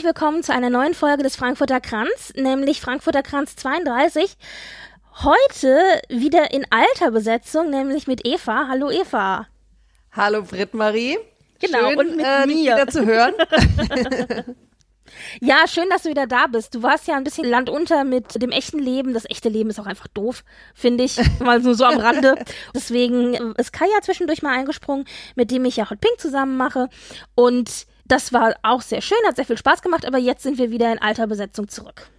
Herzlich willkommen zu einer neuen Folge des Frankfurter Kranz, nämlich Frankfurter Kranz 32. Heute wieder in alter Besetzung, nämlich mit Eva. Hallo Eva. Hallo Britt-Marie. Genau, Schön, und mit äh, mir. wieder zu hören. Ja, schön, dass du wieder da bist. Du warst ja ein bisschen landunter mit dem echten Leben. Das echte Leben ist auch einfach doof, finde ich. Mal so, so am Rande. Deswegen ist Kaya zwischendurch mal eingesprungen, mit dem ich ja Hot Pink zusammen mache. Und das war auch sehr schön, hat sehr viel Spaß gemacht, aber jetzt sind wir wieder in alter Besetzung zurück.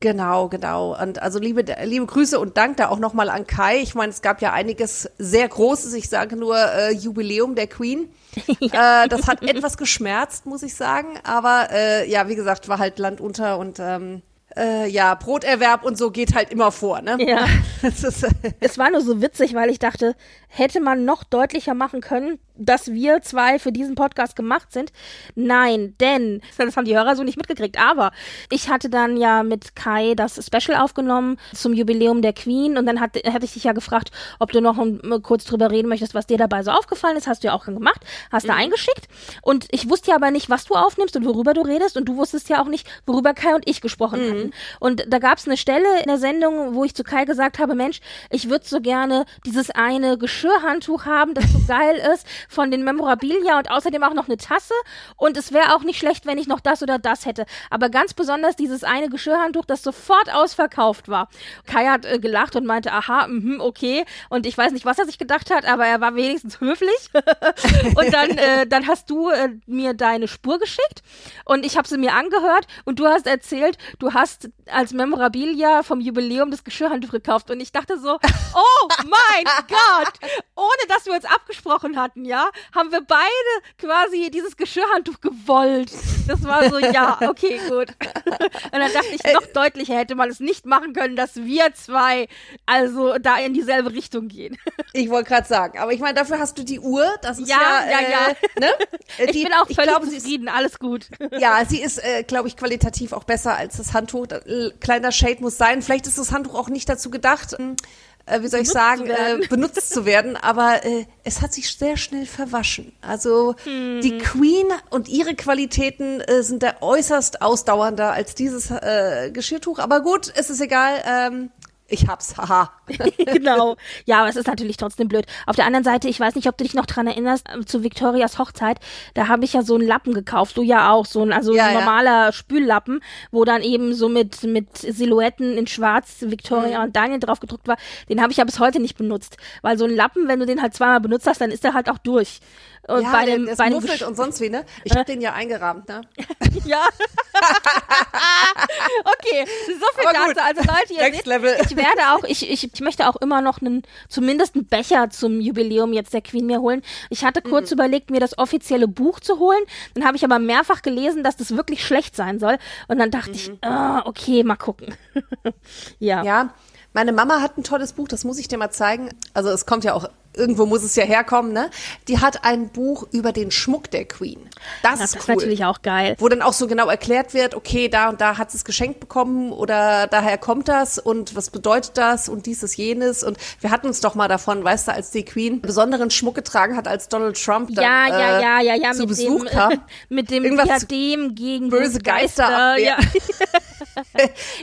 Genau, genau. Und also liebe, liebe Grüße und Dank da auch nochmal an Kai. Ich meine, es gab ja einiges sehr Großes, ich sage nur äh, Jubiläum der Queen. äh, das hat etwas geschmerzt, muss ich sagen. Aber äh, ja, wie gesagt, war halt Land unter und ähm, äh, ja, Broterwerb und so geht halt immer vor, ne? Ja. Ist, Es war nur so witzig, weil ich dachte, hätte man noch deutlicher machen können, dass wir zwei für diesen Podcast gemacht sind. Nein, denn, das haben die Hörer so nicht mitgekriegt, aber ich hatte dann ja mit Kai das Special aufgenommen zum Jubiläum der Queen und dann hat, hatte ich dich ja gefragt, ob du noch um, kurz drüber reden möchtest, was dir dabei so aufgefallen ist. Hast du ja auch gemacht, hast da eingeschickt und ich wusste ja aber nicht, was du aufnimmst und worüber du redest und du wusstest ja auch nicht, worüber Kai und ich gesprochen hatten. Und da gab es eine Stelle in der Sendung, wo ich zu Kai gesagt habe, Mensch, ich würde so gerne dieses eine Geschirrhandtuch haben, das so geil ist, von den Memorabilia und außerdem auch noch eine Tasse. Und es wäre auch nicht schlecht, wenn ich noch das oder das hätte. Aber ganz besonders dieses eine Geschirrhandtuch, das sofort ausverkauft war. Kai hat äh, gelacht und meinte, aha, mhm, okay. Und ich weiß nicht, was er sich gedacht hat, aber er war wenigstens höflich. und dann, äh, dann hast du äh, mir deine Spur geschickt und ich habe sie mir angehört und du hast erzählt, du hast als Memorabilia vom Jubiläum das Geschirrhandtuch gekauft und ich dachte so, oh mein Gott, ohne dass wir uns abgesprochen hatten, ja, haben wir beide quasi dieses Geschirrhandtuch gewollt. Das war so, ja, okay, gut. Und dann dachte ich, noch deutlicher hätte man es nicht machen können, dass wir zwei also da in dieselbe Richtung gehen. ich wollte gerade sagen, aber ich meine, dafür hast du die Uhr. Das ist Ja, ja, ja, äh, ja. Ne? Äh, Ich die- bin auch ich völlig glaube, sie ist zufrieden, alles gut. Ja, sie ist, äh, glaube ich, qualitativ auch besser als das Handtuch. Äh, kleiner Shade muss sein. Vielleicht ist das Handtuch auch nicht dazu gedacht, äh, wie soll ich Benutzt sagen, zu äh, benutzt zu werden. Aber äh, es hat sich sehr schnell verwaschen. Also Hm. die Queen und ihre Qualitäten äh, sind da äußerst ausdauernder als dieses äh, Geschirrtuch. Aber gut, es ist egal. Ähm, ich hab's, haha. genau. Ja, aber es ist natürlich trotzdem blöd. Auf der anderen Seite, ich weiß nicht, ob du dich noch dran erinnerst, ähm, zu Victorias Hochzeit, da habe ich ja so einen Lappen gekauft, du ja auch, so ein, also Ja, ein ja. normaler Spüllappen, wo dann eben so mit, mit Silhouetten in schwarz Victoria Mhm. und Daniel drauf gedruckt war. Den habe ich ja bis heute nicht benutzt. Weil so ein Lappen, wenn du den halt zweimal benutzt hast, dann ist der halt auch durch. Und ja, bei dem, der bei dem muffelt und sonst wie, ne? Ich hab den ja eingerahmt, ne? Ja. okay, so viel dazu. Also Leute, ihr Next seht, Level. ich werde auch, ich, ich, ich möchte auch immer noch einen, zumindest einen Becher zum Jubiläum jetzt der Queen mir holen. Ich hatte kurz Mhm. überlegt, mir das offizielle Buch zu holen. Dann habe ich aber mehrfach gelesen, dass das wirklich schlecht sein soll. Und dann dachte ich, ah, okay, mal gucken. ja. Mhm. Ja, meine Mama hat ein tolles Buch, das muss ich dir mal zeigen. Also es kommt ja auch, irgendwo muss es ja herkommen, ne? Die hat ein Buch über den Schmuck der Queen. Das, das ist ist cool. natürlich auch geil. Wo dann auch so genau erklärt wird, okay, da und da hat sie es geschenkt bekommen oder daher kommt das und was bedeutet das und dieses, jenes. Und wir hatten uns doch mal davon, weißt du, als die Queen besonderen Schmuck getragen hat, als Donald Trump dann Ja, ja, äh, ja, ja, ja, zu mit Besuch dem, kam. mit dem Irgendwas Diadem gegen böse Geister. Geisterabwehr. Ja.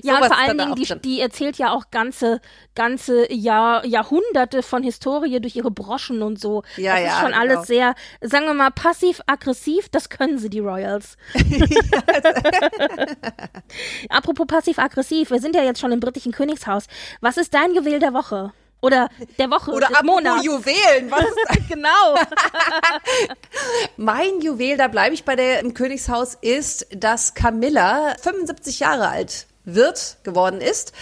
Ja, und vor ist allen Dingen, die, die erzählt ja auch ganze, ganze Jahr, Jahrhunderte von Historie durch ihre Broschen und so. Ja, das ist ja, schon genau. alles sehr, sagen wir mal, passiv-aggressiv, das können sie, die Royals. Apropos passiv-aggressiv, wir sind ja jetzt schon im britischen Königshaus. Was ist dein Juwel der Woche? Oder der Woche, Oder des Monats? Juwelen, was ist genau. Mein Juwel, da bleibe ich bei der im Königshaus, ist, dass Camilla 75 Jahre alt wird, geworden ist.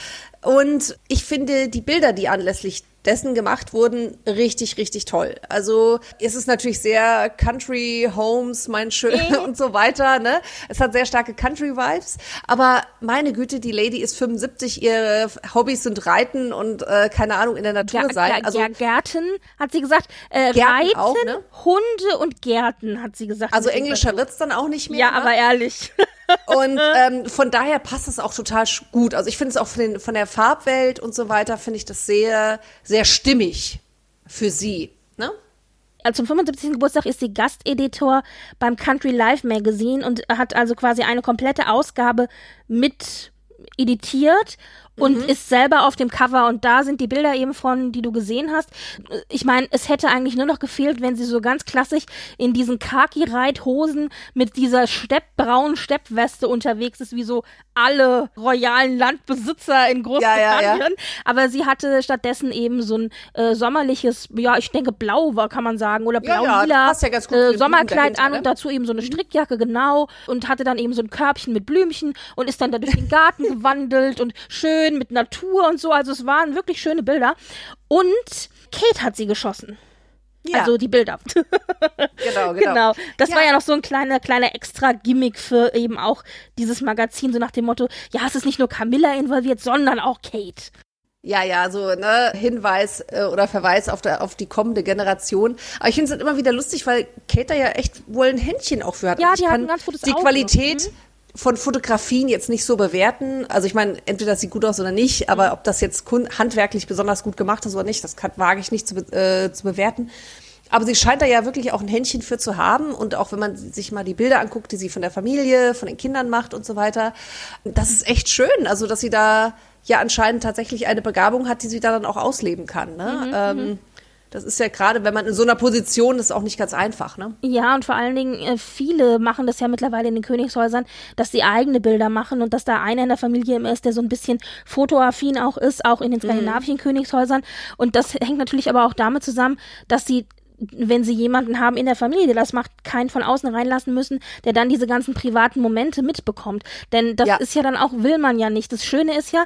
Und ich finde die Bilder, die anlässlich dessen gemacht wurden, richtig, richtig toll. Also es ist natürlich sehr Country, Homes, mein Schön und so weiter. Ne? Es hat sehr starke Country-Vibes. Aber meine Güte, die Lady ist 75, ihre Hobbys sind Reiten und äh, keine Ahnung, in der Natur Ger- sein. Also, Ger- Gärten, hat sie gesagt. Äh, Gärten Reiten, auch, ne? Hunde und Gärten, hat sie gesagt. also englischer wird's dann auch nicht mehr. Ja, ne? aber ehrlich. Und ähm, von daher passt es auch total gut. Also ich finde es auch von, den, von der Farbwelt und so weiter, finde ich das sehr, sehr stimmig für sie. Ne? Also zum 75. Geburtstag ist sie Gasteditor beim Country Life Magazine und hat also quasi eine komplette Ausgabe mit editiert und ist selber auf dem Cover und da sind die Bilder eben von, die du gesehen hast. Ich meine, es hätte eigentlich nur noch gefehlt, wenn sie so ganz klassisch in diesen Khaki-Reithosen mit dieser steppbraunen Steppweste unterwegs ist, wie so alle royalen Landbesitzer in Großbritannien. ja. Aber sie hatte stattdessen eben so ein äh, sommerliches, ja, ich denke blau war, kann man sagen, oder Ja, ja, blau-lila ja äh, Sommerkleid an und ne? dazu eben so eine Strickjacke, genau. Und hatte dann eben so ein Körbchen mit Blümchen und ist dann da durch den Garten gewandelt und schön mit Natur und so. Also es waren wirklich schöne Bilder. Und Kate hat sie geschossen. Ja, Also die Bilder. genau, genau. genau. Das Ja. war ja noch so ein kleiner, kleiner extra Gimmick für eben auch dieses Magazin, so nach dem Motto, ja, es ist nicht nur Camilla involviert, sondern auch Kate. Ja, ja, so ne Hinweis äh, oder Verweis auf, der, auf die kommende Generation. Aber ich finde es halt immer wieder lustig, weil Kate da ja echt wohl ein Händchen auch für hat. Ja, Also die hat ein ganz gutes Die Auge. Mhm. Von Fotografien jetzt nicht so bewerten. Also ich meine, entweder das sieht gut aus oder nicht, aber Mhm. ob das jetzt handwerklich besonders gut gemacht ist oder nicht, das kann, wage ich nicht zu, äh, zu bewerten. Aber sie scheint da ja wirklich auch ein Händchen für zu haben. Und auch wenn man sich mal die Bilder anguckt, die sie von der Familie, von den Kindern macht und so weiter, das ist echt schön. Also, dass sie da ja anscheinend tatsächlich eine Begabung hat, die sie da dann auch ausleben kann. Ne? ähm, das ist ja gerade, wenn man in so einer Position ist, auch nicht ganz einfach. Ne? Ja, und vor allen Dingen, äh, viele machen das ja mittlerweile in den Königshäusern, dass sie eigene Bilder machen und dass da einer in der Familie immer ist, der so ein bisschen fotoaffin auch ist, auch in den skandinavischen Königshäusern. Und das hängt natürlich aber auch damit zusammen, dass sie wenn sie jemanden haben in der Familie, der das macht, keinen von außen reinlassen müssen, der dann diese ganzen privaten Momente mitbekommt. Denn das Ja. ist ja dann auch, will man ja nicht. Das Schöne ist ja,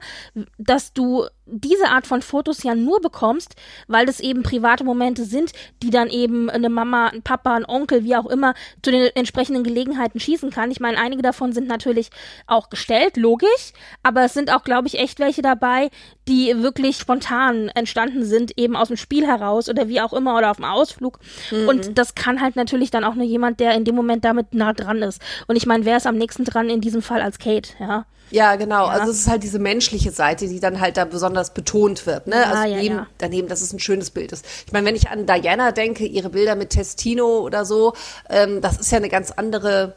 dass du diese Art von Fotos ja nur bekommst, weil das eben private Momente sind, die dann eben eine Mama, ein Papa, ein Onkel, wie auch immer, zu den entsprechenden Gelegenheiten schießen kann. Ich meine, einige davon sind natürlich auch gestellt, logisch, aber es sind auch, glaube ich, echt welche dabei, die wirklich spontan entstanden sind, eben aus dem Spiel heraus oder wie auch immer oder auf dem Ausflug. Und das kann halt natürlich dann auch nur jemand, der in dem Moment damit nah dran ist. Und ich meine, wer ist am nächsten dran in diesem Fall als Kate, ja? Ja, genau. Also es ist halt diese menschliche Seite, die dann halt da besonders betont wird. Ne? Ja, also ja, neben, ja. daneben, dass es ein schönes Bild ist. Ich meine, wenn ich an Diana denke, ihre Bilder mit Testino oder so, ähm, das ist ja eine ganz andere,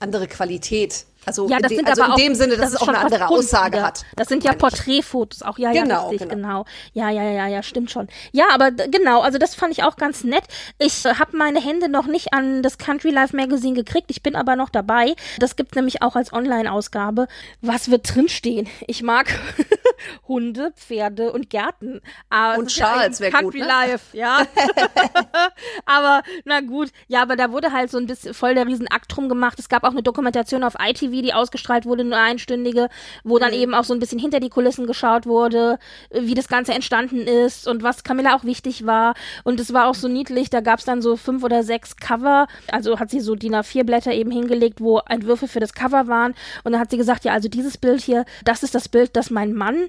andere Qualität. Also, Ja, das sind also aber in dem auch, Sinne, dass das es auch eine andere Kunst Aussage wieder. hat. Das sind ja. Porträtfotos auch. Ja, ja, Genau, richtig, genau. genau. Ja, ja, ja, ja, stimmt schon. Ja, aber genau, also das fand ich auch ganz nett. Ich äh, habe meine Hände noch nicht an das Country Life Magazine gekriegt. Ich bin aber noch dabei. Das gibt nämlich auch als Online-Ausgabe. Was wird drinstehen? Ich mag Hunde, Pferde und Gärten. Aber Und ist ja Charles ein wär gut, Country ne? Life, ja. aber na gut, ja, aber da wurde halt so ein bisschen voll der Riesenakt drum gemacht. Es gab auch eine Dokumentation auf ITV, die ausgestrahlt wurde, eine einstündige, wo Mhm. dann eben auch so ein bisschen hinter die Kulissen geschaut wurde, wie das Ganze entstanden ist und was Camilla auch wichtig war. Und es war auch so niedlich, da gab es dann so fünf oder sechs Cover, also hat sie so DIN A4 Blätter eben hingelegt, wo Entwürfe für das Cover waren. Und dann hat sie gesagt, ja, also dieses Bild hier, das ist das Bild, das mein Mann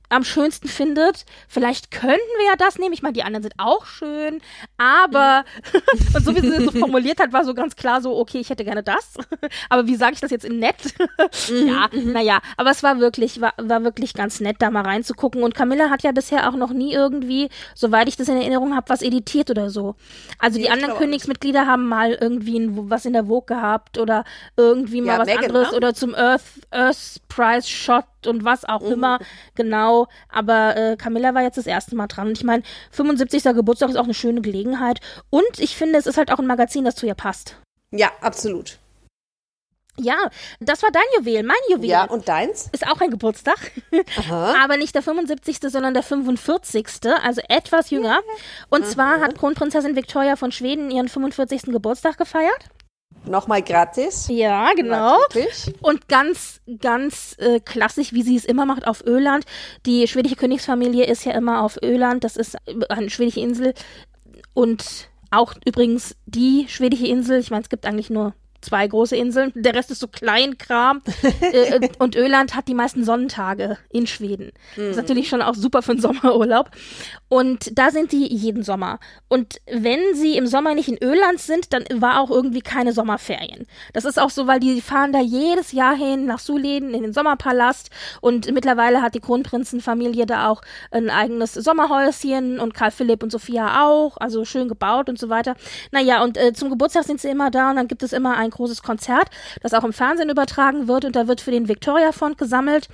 am schönsten findet. Vielleicht könnten wir ja das nehmen. Ich meine, die anderen sind auch schön, aber und so wie sie es so formuliert hat, war so ganz klar so, okay, ich hätte gerne das. aber wie sage ich das jetzt in nett? ja, naja, aber es war wirklich, war, war wirklich ganz nett, da mal reinzugucken. Und Camilla hat ja bisher auch noch nie irgendwie, soweit ich das in Erinnerung habe, was editiert oder so. Also die ich anderen Königsmitglieder haben mal irgendwie ein, was in der Vogue gehabt oder irgendwie mal Ja, was Meghan, anderes ne? oder zum Earth, Earth Prize Shot und was auch Mhm. immer. Genau. Aber äh, Camilla war jetzt das erste Mal dran. Und ich meine, 75. Geburtstag ist auch eine schöne Gelegenheit. Und ich finde, es ist halt auch ein Magazin, das zu ihr passt. Ja, absolut. Ja, das war dein Juwel, mein Juwel. Ja, und deins? ist auch ein Geburtstag. Aha. Aber nicht der 75., sondern der 45., also etwas jünger. Und zwar hat Kronprinzessin Victoria von Schweden ihren 45. Geburtstag gefeiert. Nochmal gratis. Ja, genau. Natürlich. Und ganz, ganz äh, klassisch, wie sie es immer macht, auf Öland. Die schwedische Königsfamilie ist ja immer auf Öland. Das ist eine schwedische Insel. Und auch übrigens die schwedische Insel. Ich meine, es gibt eigentlich nur zwei große Inseln. Der Rest ist so Kleinkram. äh, und Öland hat die meisten Sonnentage in Schweden. Das ist natürlich schon auch super für den Sommerurlaub. Und da sind die jeden Sommer. Und wenn sie im Sommer nicht in Öland sind, dann war auch irgendwie keine Sommerferien. Das ist auch so, weil die fahren da jedes Jahr hin nach Suleden in den Sommerpalast. Und mittlerweile hat die Kronprinzenfamilie da auch ein eigenes Sommerhäuschen und Karl Philipp und Sophia auch. Also schön gebaut und so weiter. Naja, und äh, zum Geburtstag sind sie immer da und dann gibt es immer ein großes Konzert, das auch im Fernsehen übertragen wird und da wird für den Victoria Fond gesammelt.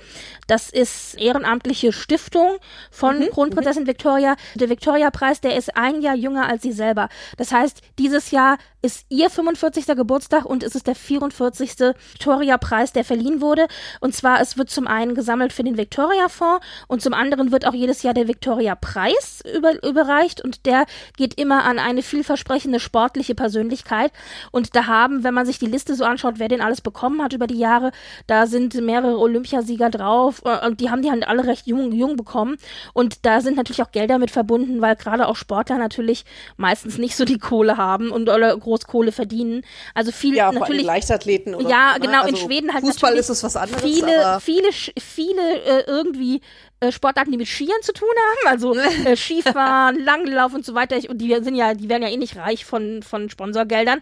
Das ist ehrenamtliche Stiftung von Mhm, Kronprinzessin Victoria. Der Victoria Preis, der ist ein Jahr jünger als sie selber. Das heißt, dieses Jahr ist ihr 45. Geburtstag und es ist der 44. Victoria Preis, der verliehen wurde. Und zwar, es wird zum einen gesammelt für den Victoria Fonds und zum anderen wird auch jedes Jahr der Victoria Preis über, überreicht und der geht immer an eine vielversprechende sportliche Persönlichkeit. Und da haben, wenn man sich die Liste so anschaut, wer den alles bekommen hat über die Jahre, da sind mehrere Olympiasieger drauf äh, und die haben die halt alle recht jung, jung bekommen. Und da sind natürlich auch Gelder mit verbunden, weil gerade auch Sportler natürlich meistens nicht so die Kohle haben und oder groß Kohle verdienen. Also viel Ja, natürlich Athleten oder ja, ne? genau, in Also Schweden halt Fußball ist es was anderes, Viele, viele, viele äh, irgendwie äh, Sportarten, die mit Skiern zu tun haben, also äh, Skifahren, Langlauf und so weiter. Ich, und die sind ja, die werden ja eh nicht reich von, von Sponsorgeldern.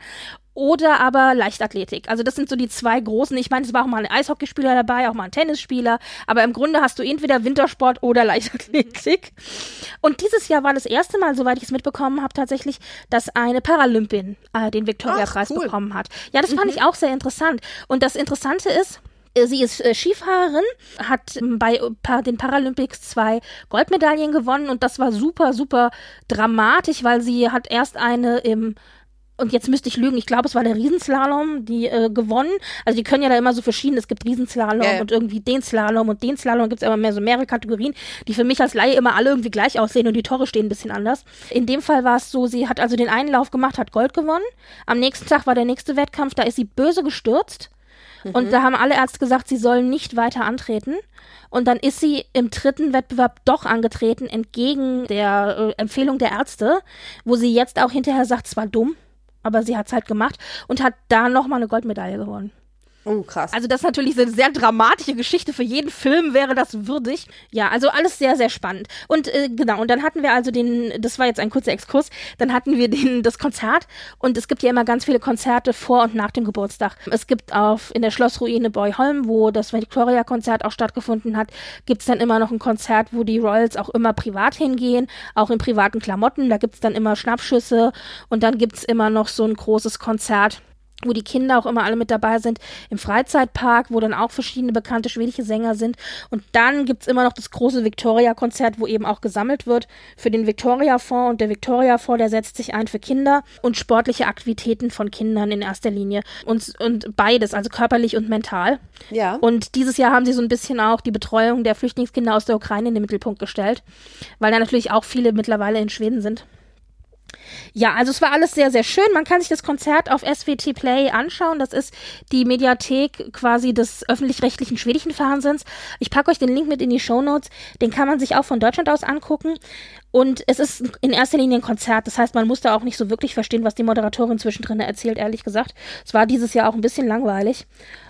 Oder aber Leichtathletik. Also das sind so die zwei großen. Ich meine, es war auch mal ein Eishockeyspieler dabei, auch mal ein Tennisspieler. Aber im Grunde hast du entweder Wintersport oder Leichtathletik. Und dieses Jahr war das erste Mal, soweit ich es mitbekommen habe, tatsächlich, dass eine Paralympin äh, den Victoria-Preis Ach, cool. bekommen hat. Ja, das fand ich auch sehr interessant. Und das Interessante ist, äh, Sie ist äh, Skifahrerin, hat ähm, bei äh, den Paralympics zwei Goldmedaillen gewonnen und das war super, super dramatisch, weil sie hat erst eine im und jetzt müsste ich lügen, ich glaube, es war der Riesenslalom, die äh, gewonnen. Also die können ja da immer so verschieden, es gibt Riesenslalom Ja, ja. und irgendwie den Slalom und den Slalom, gibt es aber mehr so mehrere Kategorien, die für mich als Laie immer alle irgendwie gleich aussehen und die Tore stehen ein bisschen anders. In dem Fall war es so, sie hat also den einen Lauf gemacht, hat Gold gewonnen. Am nächsten Tag war der nächste Wettkampf, da ist sie böse gestürzt. Und da haben alle Ärzte gesagt, sie sollen nicht weiter antreten. Und dann ist sie im dritten Wettbewerb doch angetreten, entgegen der äh, Empfehlung der Ärzte, wo sie jetzt auch hinterher sagt, es war dumm, aber sie hat es halt gemacht und hat da nochmal eine Goldmedaille gewonnen. Oh krass. Also das ist natürlich eine sehr dramatische Geschichte. Für jeden Film wäre das würdig. Ja, also alles sehr, sehr spannend. Und äh, genau, und dann hatten wir also den, das war jetzt ein kurzer Exkurs, dann hatten wir den, das Konzert und es gibt ja immer ganz viele Konzerte vor und nach dem Geburtstag. Es gibt auf in der Schlossruine Boyholm, wo das Victoria-Konzert auch stattgefunden hat, gibt's dann immer noch ein Konzert, wo die Royals auch immer privat hingehen, auch in privaten Klamotten. Da gibt's dann immer Schnappschüsse und dann gibt's immer noch so ein großes Konzert wo die Kinder auch immer alle mit dabei sind, im Freizeitpark, wo dann auch verschiedene bekannte schwedische Sänger sind. Und dann gibt's immer noch das große Victoria-Konzert, wo eben auch gesammelt wird für den Victoria-Fonds. Und der Victoria-Fonds, der setzt sich ein für Kinder und sportliche Aktivitäten von Kindern in erster Linie. Und, und beides, also körperlich und mental. ja. Und dieses Jahr haben sie so ein bisschen auch die Betreuung der Flüchtlingskinder aus der Ukraine in den Mittelpunkt gestellt, weil da natürlich auch viele mittlerweile in Schweden sind. Ja, also es war alles sehr, sehr schön. Man kann sich das Konzert auf SWT Play anschauen. Das ist die Mediathek quasi des öffentlich-rechtlichen schwedischen Fernsehens. Ich packe euch den Link mit in die Show Notes. Den kann man sich auch von Deutschland aus angucken. Und es ist in erster Linie ein Konzert. Das heißt, man muss da auch nicht so wirklich verstehen, was die Moderatorin zwischendrin erzählt, ehrlich gesagt. Es war dieses Jahr auch ein bisschen langweilig.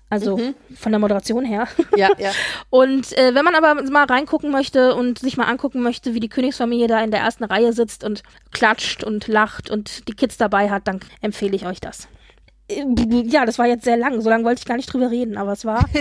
Also von der Moderation her. ja, ja. Und äh, wenn man aber mal reingucken möchte und sich mal angucken möchte, wie die Königsfamilie da in der ersten Reihe sitzt und klatscht und lacht und die Kids dabei hat, dann empfehle ich euch das. Äh, Ja, das war jetzt sehr lang. So lange wollte ich gar nicht drüber reden, aber es war.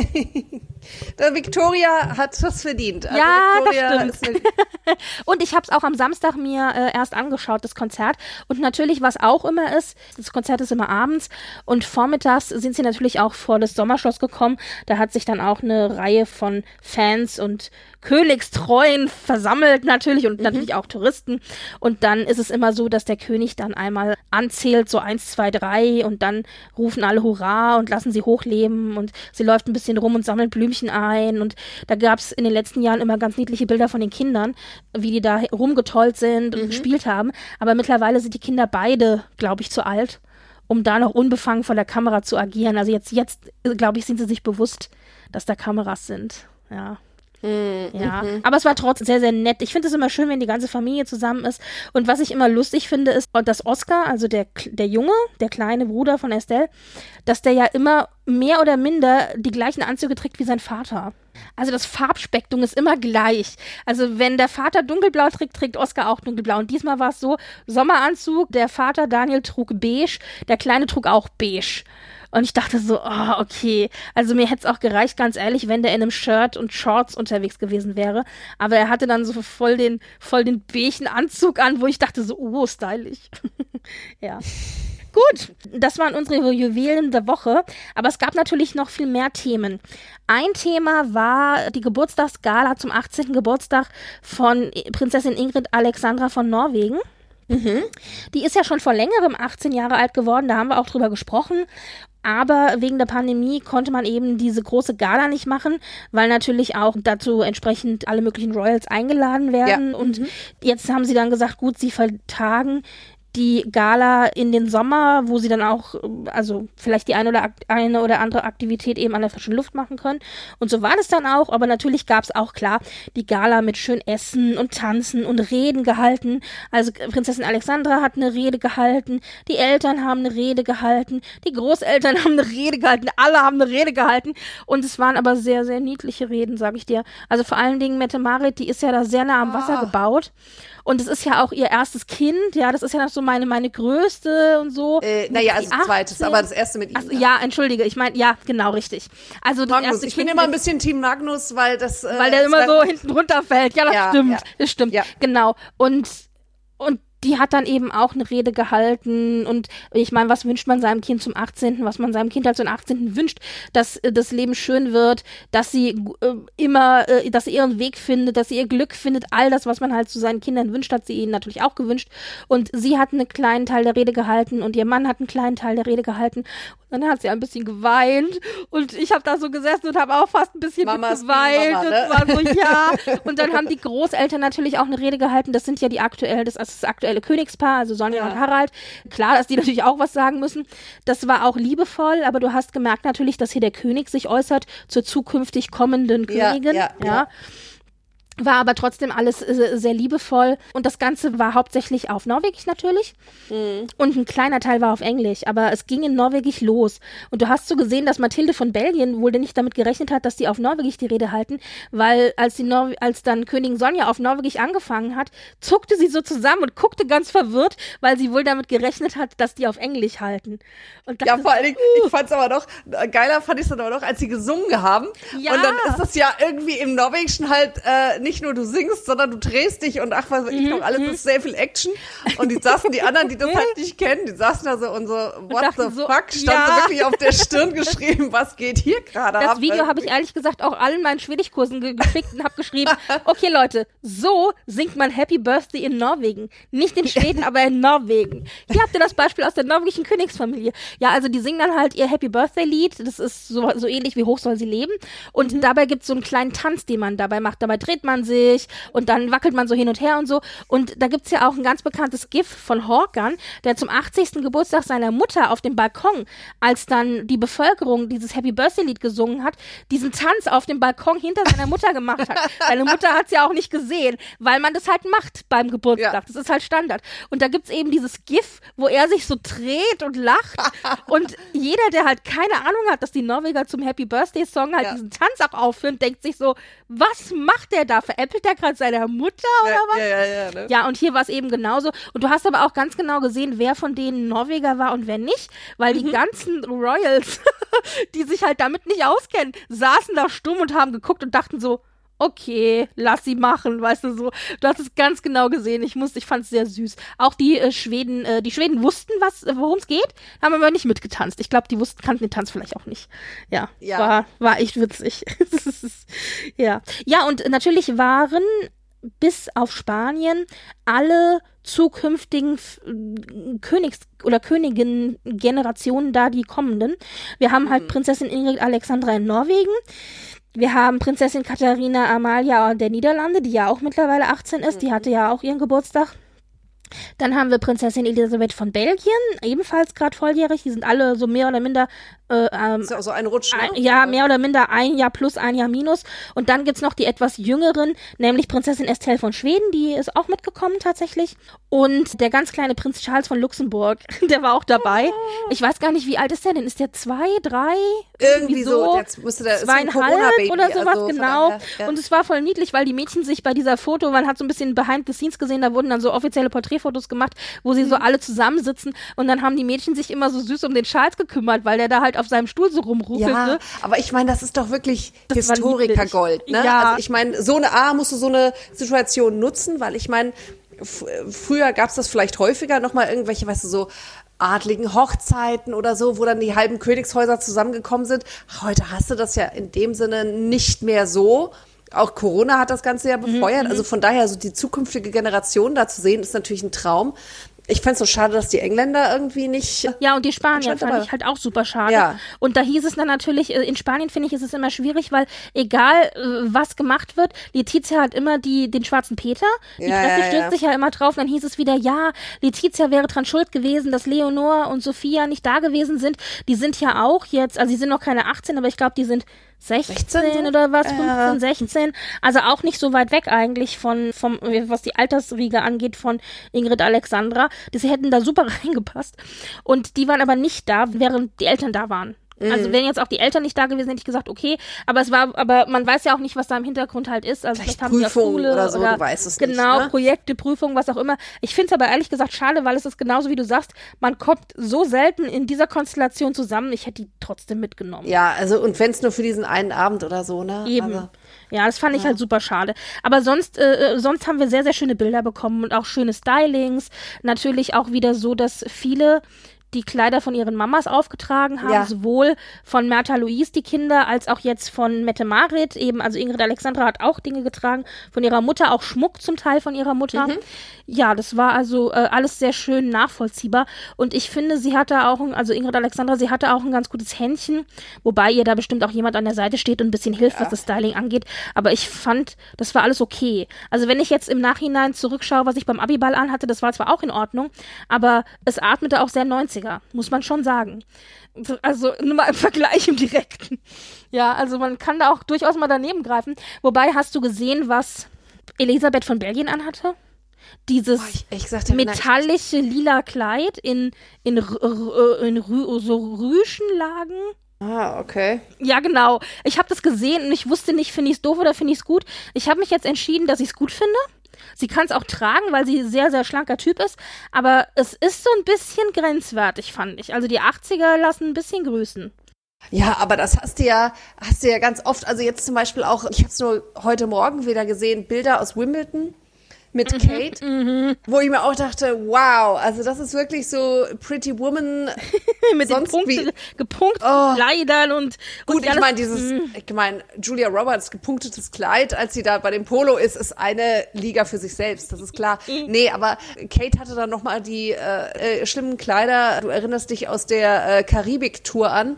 Victoria hat das verdient. Also Ja, das Victoria stimmt. ist eine- Und ich habe es auch am Samstag mir äh, erst angeschaut, das Konzert. Und natürlich, was auch immer ist, das Konzert ist immer abends und vormittags sind sie natürlich auch vor das Sommerschloss gekommen. Da hat sich dann auch eine Reihe von Fans und Königstreuen versammelt natürlich und natürlich auch Touristen. Und dann ist es immer so, dass der König dann einmal anzählt, so eins, zwei, drei und dann rufen alle Hurra und lassen sie hochleben und sie läuft ein bisschen rum und sammelt Blümchen ein. Und da gab es in den letzten Jahren immer ganz niedliche Bilder von den Kindern, wie die da rumgetollt sind und gespielt haben. Aber mittlerweile sind die Kinder beide, glaube ich, zu alt. um da noch unbefangen vor der Kamera zu agieren. Also jetzt, jetzt, glaube ich, sind sie sich bewusst, dass da Kameras sind. Ja. Mhm. Ja, aber es war trotzdem sehr, sehr nett. Ich finde es immer schön, wenn die ganze Familie zusammen ist. Und was ich immer lustig finde, ist, dass Oscar, also der, der Junge, der kleine Bruder von Estelle, dass der ja immer mehr oder minder die gleichen Anzüge trägt wie sein Vater. Also das Farbspektrum ist immer gleich. Also wenn der Vater dunkelblau trägt, trägt Oscar auch dunkelblau. Und diesmal war es so, Sommeranzug, der Vater Daniel trug beige, der Kleine trug auch beige. Und ich dachte so, oh, okay. Also mir hätte es auch gereicht, ganz ehrlich, wenn der in einem Shirt und Shorts unterwegs gewesen wäre. Aber er hatte dann so voll den, voll den beigen Anzug an, wo ich dachte so, oh, stylisch. ja. Gut, das waren unsere Juwelen der Woche, aber es gab natürlich noch viel mehr Themen. Ein Thema war die Geburtstagsgala zum 18. Geburtstag von Prinzessin Ingrid Alexandra von Norwegen. Mhm. Die ist ja schon vor längerem 18 Jahre alt geworden, da haben wir auch drüber gesprochen. Aber wegen der Pandemie konnte man eben diese große Gala nicht machen, weil natürlich auch dazu entsprechend alle möglichen Royals eingeladen werden. Ja. Und mhm. jetzt haben sie dann gesagt, gut, sie vertagen die Gala in den Sommer, wo sie dann auch, also vielleicht die eine oder eine oder andere Aktivität eben an der frischen Luft machen können. Und so war das dann auch, aber natürlich gab es auch klar die Gala mit schön Essen und Tanzen und Reden gehalten. Also Prinzessin Alexandra hat eine Rede gehalten, die Eltern haben eine Rede gehalten, die Großeltern haben eine Rede gehalten, alle haben eine Rede gehalten. Und es waren aber sehr, sehr niedliche Reden, sag ich dir. Also vor allen Dingen Mette Marit, die ist ja da sehr nah am Wasser ah. gebaut. Und es ist ja auch ihr erstes Kind, ja, das ist ja noch so meine, meine größte und so. Äh, naja, also zweites, aber das erste mit ihm. Ach, ja, entschuldige, ich meine, ja, genau, richtig. Also das Magnus, erste ich bin immer ein bisschen Team Magnus, weil das. Äh, weil der immer so hinten runterfällt. Ja, das ja, stimmt, ja. das stimmt, ja. genau. Und und die hat dann eben auch eine Rede gehalten. Und ich meine, was wünscht man seinem Kind zum 18., was man seinem Kind halt zum 18. wünscht, dass äh, das Leben schön wird, dass sie äh, immer, äh, dass sie ihren Weg findet, dass sie ihr Glück findet, all das, was man halt zu seinen Kindern wünscht, hat sie ihnen natürlich auch gewünscht. Und sie hat einen kleinen Teil der Rede gehalten und ihr Mann hat einen kleinen Teil der Rede gehalten. Und dann hat sie ein bisschen geweint. Und ich habe da so gesessen und habe auch fast ein bisschen Mama geweint. Mama, ne? war so, ja. Und dann haben die Großeltern natürlich auch eine Rede gehalten, das sind ja die aktuell, das ist das aktuelle aktuelle Königspaar, also Sonja ja. und Harald. Klar, dass die natürlich auch was sagen müssen. Das war auch liebevoll, aber du hast gemerkt natürlich, dass hier der König sich äußert zur zukünftig kommenden Königin. ja. ja. ja war aber trotzdem alles äh, sehr liebevoll und das Ganze war hauptsächlich auf Norwegisch natürlich mhm. und ein kleiner Teil war auf Englisch, aber es ging in Norwegisch los und du hast so gesehen, dass Mathilde von Belgien wohl nicht damit gerechnet hat, dass die auf Norwegisch die Rede halten, weil als die Nor als dann Königin Sonja auf Norwegisch angefangen hat, zuckte sie so zusammen und guckte ganz verwirrt, weil sie wohl damit gerechnet hat, dass die auf Englisch halten. ja, vor allen Dingen, uh. ich fand's aber noch geiler fand ich es dann aber noch, als sie gesungen haben ja. und dann ist das ja irgendwie im Norwegischen halt äh, nicht nur du singst, sondern du drehst dich und ach, was ich noch, alles mhm. ist sehr viel Action. Und die saßen, die anderen, die das halt nicht kennen, die saßen da so und so, what the so, fuck, stand ja. so wirklich auf der Stirn geschrieben, was geht hier gerade ab? Das Video habe ich ehrlich gesagt auch allen meinen Schwedischkursen ge geschickt und habe geschrieben, okay Leute, so singt man Happy Birthday in Norwegen. Nicht in Schweden, aber in Norwegen. Hier habt ihr das Beispiel aus der norwegischen Königsfamilie. Ja, also die singen dann halt ihr Happy Birthday Lied, das ist so, so ähnlich wie Hoch soll sie leben. Und mhm. dabei gibt es so einen kleinen Tanz, den man dabei macht. Dabei dreht man sich sich und dann wackelt man so hin und her und so. Und da gibt es ja auch ein ganz bekanntes GIF von Horkan, der zum 80. Geburtstag seiner Mutter auf dem Balkon, als dann die Bevölkerung dieses Happy Birthday Lied gesungen hat, diesen Tanz auf dem Balkon hinter seiner Mutter gemacht hat. Seine Mutter hat es ja auch nicht gesehen, weil man das halt macht beim Geburtstag. Ja. Das ist halt Standard. Und da gibt es eben dieses GIF, wo er sich so dreht und lacht. und jeder, der halt keine Ahnung hat, dass die Norweger zum Happy Birthday Song halt ja. diesen Tanz auch aufführen, denkt sich so, was macht der da? Veräppelt der gerade seiner Mutter oder ja, was? Ja, ja, ja. Ne? Ja, und hier war es eben genauso. Und du hast aber auch ganz genau gesehen, wer von denen Norweger war und wer nicht, weil mhm. die ganzen Royals, die sich halt damit nicht auskennen, saßen da stumm und haben geguckt und dachten so, okay, lass sie machen, weißt du so. Du hast es ganz genau gesehen. Ich muss, ich fand es sehr süß. Auch die äh, Schweden, äh, die Schweden wussten, was, äh, worum es geht, haben aber nicht mitgetanzt. Ich glaube, die wussten, kannten den Tanz vielleicht auch nicht. Ja, ja. war, war echt witzig. ja, ja und natürlich waren bis auf Spanien alle zukünftigen Königs- oder Königin-Generationen da, die kommenden. Wir haben halt mhm. Prinzessin Ingrid Alexandra in Norwegen. Wir haben Prinzessin Katharina Amalia der Niederlande, die ja auch mittlerweile 18 ist. Die mhm. hatte ja auch ihren Geburtstag. Dann haben wir Prinzessin Elisabeth von Belgien, ebenfalls gerade volljährig. Die sind alle so mehr oder minder äh, ähm, ist ja auch so ein Rutsch, ne? ein, ja, mehr oder minder ein Jahr plus, ein Jahr minus. Und dann gibt's noch die etwas jüngeren, nämlich Prinzessin Estelle von Schweden, die ist auch mitgekommen tatsächlich. Und der ganz kleine Prinz Charles von Luxemburg, der war auch dabei. Ich weiß gar nicht, wie alt ist der denn? Ist der zwei, drei? Irgendwie so, jetzt müsste der ist so ein zweieinhalb oder sowas, also genau. daher, ja. Und es war voll niedlich, weil die Mädchen sich bei dieser Foto, man hat so ein bisschen behind the scenes gesehen, da wurden dann so offizielle Porträtfotos gemacht, wo sie Mhm. so alle zusammensitzen und dann haben die Mädchen sich immer so süß um den Charles gekümmert, weil der da halt auf seinem Stuhl so rumrufelte. Ja, aber ich meine, das ist doch wirklich Historikergold, ne? Ja. Also ich meine, so eine A musst du so eine Situation nutzen, weil ich meine, früher gab's das vielleicht häufiger nochmal irgendwelche, weißt du, so adligen Hochzeiten oder so, wo dann die halben Königshäuser zusammengekommen sind. Heute hast du das ja in dem Sinne nicht mehr so. Auch Corona hat das Ganze ja Mhm, befeuert. Also von daher, so die zukünftige Generation da zu sehen, ist natürlich ein Traum. Ich fände es so schade, dass die Engländer irgendwie nicht. Ja, und die Spanier fand aber- ich halt auch super schade. Ja. Und da hieß es dann natürlich, äh, in Spanien finde ich, ist es immer schwierig, weil egal äh, was gemacht wird, Letizia hat immer die, den schwarzen Peter. Die Ja, Presse ja, stürzt sich ja immer drauf. Dann hieß es wieder, ja, Letizia wäre dran schuld gewesen, dass Leonor und Sophia nicht da gewesen sind. Die sind ja auch jetzt, also sie sind noch keine 18, aber ich glaube, die sind 16, 16 so? oder was, Ja. 15, 16. Also auch nicht so weit weg eigentlich von, vom, was die Altersriege angeht von Ingrid Alexandra. Die sie hätten da super reingepasst. Und die waren aber nicht da, während die Eltern da waren. Mhm. Also wenn jetzt auch die Eltern nicht da gewesen, hätte ich gesagt, okay, aber es war, aber man weiß ja auch nicht, was da im Hintergrund halt ist. Also Vielleicht vielleicht, haben Prüfungen Schule oder so, du weißt es nicht, Genau, ne? Projekte, Prüfungen, was auch immer. Ich finde es aber ehrlich gesagt schade, weil es ist genauso wie du sagst, man kommt so selten in dieser Konstellation zusammen. Ich hätte die trotzdem mitgenommen. Ja, also und wenn es nur für diesen einen Abend oder so, ne? Eben. Also, ja, das fand ich halt super schade. Aber sonst, äh, äh, sonst haben wir sehr, sehr schöne Bilder bekommen und auch schöne Stylings. Natürlich auch wieder so, dass viele die Kleider von ihren Mamas aufgetragen haben, Ja. sowohl von Märtha Louise die Kinder, als auch jetzt von Mette Marit, eben, also Ingrid Alexandra hat auch Dinge getragen, von ihrer Mutter, auch Schmuck zum Teil von ihrer Mutter. Ja, das war also äh, alles sehr schön nachvollziehbar und ich finde, sie hatte auch, ein, also Ingrid Alexandra, sie hatte auch ein ganz gutes Händchen, wobei ihr da bestimmt auch jemand an der Seite steht und ein bisschen hilft, was das Styling angeht, aber ich fand, das war alles okay. Also wenn ich jetzt im Nachhinein zurückschaue, was ich beim Abiball anhatte, das war zwar auch in Ordnung, aber es atmete auch sehr 90er, muss man schon sagen. Also nur mal im Vergleich im Direkten. Ja, also man kann da auch durchaus mal daneben greifen. Wobei, hast du gesehen, was Elisabeth von Belgien anhatte? Dieses boah, ich, ehrlich gesagt, ich- metallische lila Kleid in, in, R- in Rü so Rüschenlagen. Ah, okay. Ja, genau. Ich habe das gesehen und ich wusste nicht, finde ich es doof oder finde ich es gut. Ich habe mich jetzt entschieden, dass ich es gut finde. Sie kann es auch tragen, weil sie sehr, sehr schlanker Typ ist. Aber es ist so ein bisschen grenzwertig, fand ich. Also die 80er lassen ein bisschen grüßen. Ja, aber das hast du ja, hast du ja ganz oft. Also jetzt zum Beispiel auch, ich habe es nur heute Morgen wieder gesehen, Bilder aus Wimbledon mit Mhm, Kate, wo ich mir auch dachte, wow, also das ist wirklich so Pretty Woman. Mit den Sonst Punkte, wie- gepunkteten Oh. Kleidern und. und Gut, ich alles- meine, dieses, ich meine, Julia Roberts gepunktetes Kleid, als sie da bei dem Polo ist, ist eine Liga für sich selbst, das ist klar. Mhm. Nee, aber Kate hatte dann nochmal die äh, äh, schlimmen Kleider, du erinnerst dich aus der äh, Karibik-Tour an.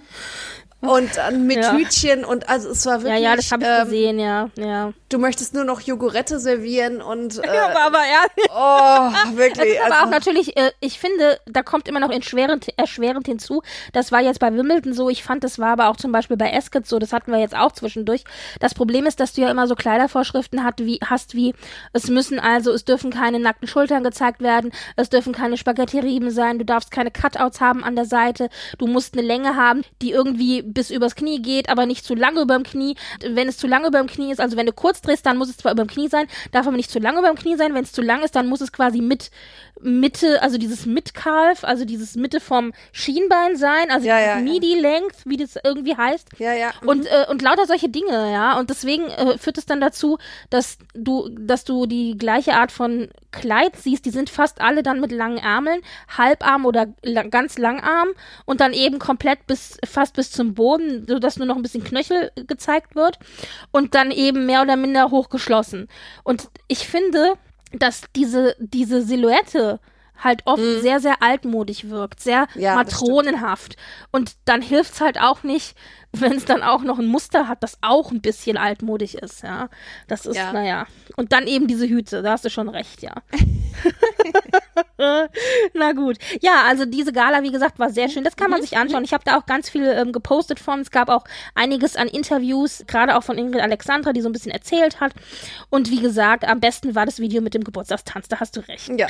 Und dann mit Ja. Hütchen und also es war Ja, wirklich, ja, das habe ich ähm, gesehen, ja, ja. du möchtest nur noch Jogurette servieren und äh, aber, aber ehrlich. oh, wirklich. aber Also, auch natürlich, äh, ich finde, da kommt immer noch erschwerend, erschwerend hinzu. Das war jetzt bei Wimbledon so, ich fand, das war aber auch zum Beispiel bei Ascot so, das hatten wir jetzt auch zwischendurch. Das Problem ist, dass du ja immer so Kleidervorschriften hat, wie, hast, wie, es müssen also, es dürfen keine nackten Schultern gezeigt werden, es dürfen keine Spaghetti-Riemen sein, du darfst keine Cutouts haben an der Seite, du musst eine Länge haben, die irgendwie bis übers Knie geht, aber nicht zu lange überm Knie. Wenn es zu lange überm Knie ist, also wenn du kurz drehst, dann muss es zwar überm Knie sein, darf aber nicht zu lange überm Knie sein. Wenn es zu lang ist, dann muss es quasi mit Mitte, also dieses Midcalf, also dieses Mitte vom Schienbein sein, also Ja, ja. Midi-Length, wie das irgendwie heißt. ja, ja. Und, äh, und lauter solche Dinge, ja. Und deswegen äh, führt es dann dazu, dass du, dass du die gleiche Art von Kleid siehst. Die sind fast alle dann mit langen Ärmeln, Halbarm oder la ganz Langarm und dann eben komplett bis, fast bis zum Boden, sodass nur noch ein bisschen Knöchel gezeigt wird. Und dann eben mehr oder minder hochgeschlossen. Und ich finde, dass diese, diese Silhouette halt oft sehr, sehr altmodig wirkt, sehr. Ja, matronenhaft. Und dann hilft's halt auch nicht, wenn es dann auch noch ein Muster hat, das auch ein bisschen altmodig ist, ja. Das ist, Ja. naja. Und dann eben diese Hüte, da hast du schon recht, ja. Na gut. Ja, also diese Gala, wie gesagt, war sehr schön. Das kann man sich anschauen. Ich habe da auch ganz viel ähm, gepostet von. Es gab auch einiges an Interviews, gerade auch von Ingrid Alexandra, die so ein bisschen erzählt hat. Und wie gesagt, am besten war das Video mit dem Geburtstagstanz. Da hast du recht. Ja.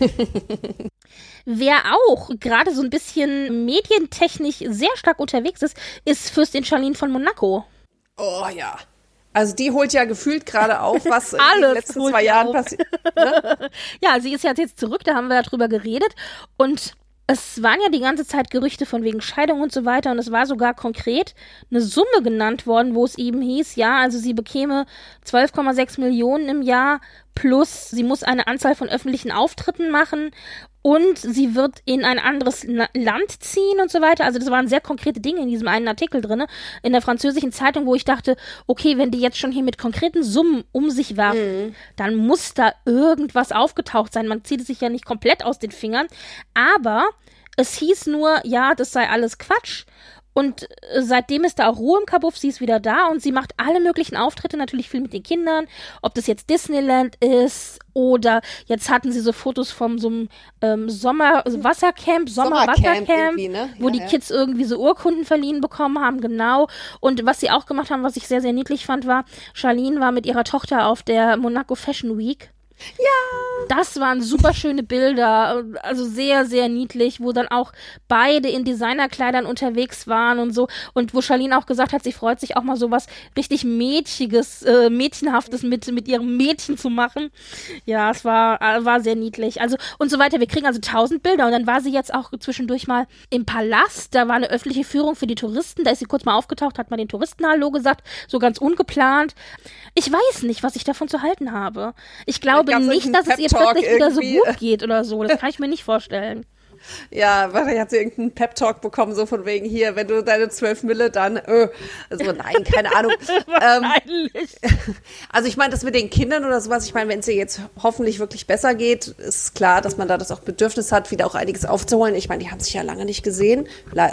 Wer auch gerade so ein bisschen medientechnisch sehr stark unterwegs ist, ist Fürstin Charlene von Monaco. Oh ja. Also die holt ja gefühlt gerade auf, was in den letzten zwei Jahren passiert. Ne? Ja, sie ist ja jetzt zurück, da haben wir ja drüber geredet. Und es waren ja die ganze Zeit Gerüchte von wegen Scheidung und so weiter. Und es war sogar konkret eine Summe genannt worden, wo es eben hieß, ja, also sie bekäme 12,6 Millionen im Jahr plus sie muss eine Anzahl von öffentlichen Auftritten machen und sie wird in ein anderes Na Land ziehen und so weiter. Also das waren sehr konkrete Dinge in diesem einen Artikel drinne in der französischen Zeitung, wo ich dachte, okay, wenn die jetzt schon hier mit konkreten Summen um sich werfen, dann muss da irgendwas aufgetaucht sein. Man zieht es sich ja nicht komplett aus den Fingern, aber es hieß nur, ja, das sei alles Quatsch. Und äh, seitdem ist da auch Ruhe im Kabuff, sie ist wieder da und sie macht alle möglichen Auftritte, natürlich viel mit den Kindern, ob das jetzt Disneyland ist oder jetzt hatten sie so Fotos vom so einem ähm, Sommer Wassercamp, Sommercamp Sommerwassercamp, irgendwie, ne? wo Ja, die ja. Kids irgendwie so Urkunden verliehen bekommen haben, genau. Und was sie auch gemacht haben, was ich sehr, sehr niedlich fand, war, Charlene war mit ihrer Tochter auf der Monaco Fashion Week. Ja. Das waren super schöne Bilder, also sehr, sehr niedlich, wo dann auch beide in Designerkleidern unterwegs waren und so. Und wo Charlene auch gesagt hat, sie freut sich auch mal so was richtig Mädchiges, äh, Mädchenhaftes mit, mit ihrem Mädchen zu machen. Ja, es war, äh, war sehr niedlich. Also, und so weiter. Wir kriegen also tausend Bilder. Und dann war sie jetzt auch zwischendurch mal im Palast. Da war eine öffentliche Führung für die Touristen. Da ist sie kurz mal aufgetaucht, hat mal den Touristen Hallo gesagt. So ganz ungeplant. Ich weiß nicht, was ich davon zu halten habe. Ich glaube gab's nicht, dass es ihr plötzlich wieder so gut geht oder so. Das kann ich mir nicht vorstellen. Ja, wahrscheinlich hat sie irgendeinen Pep-Talk bekommen, so von wegen hier, wenn du deine 12 Mille dann, äh, also nein, keine Ahnung. ähm, Wahrscheinlich. also ich meine, das mit den Kindern oder sowas, ich meine, wenn es ihr jetzt hoffentlich wirklich besser geht, ist klar, dass man da das auch Bedürfnis hat, wieder auch einiges aufzuholen. Ich meine, die haben sich ja lange nicht gesehen,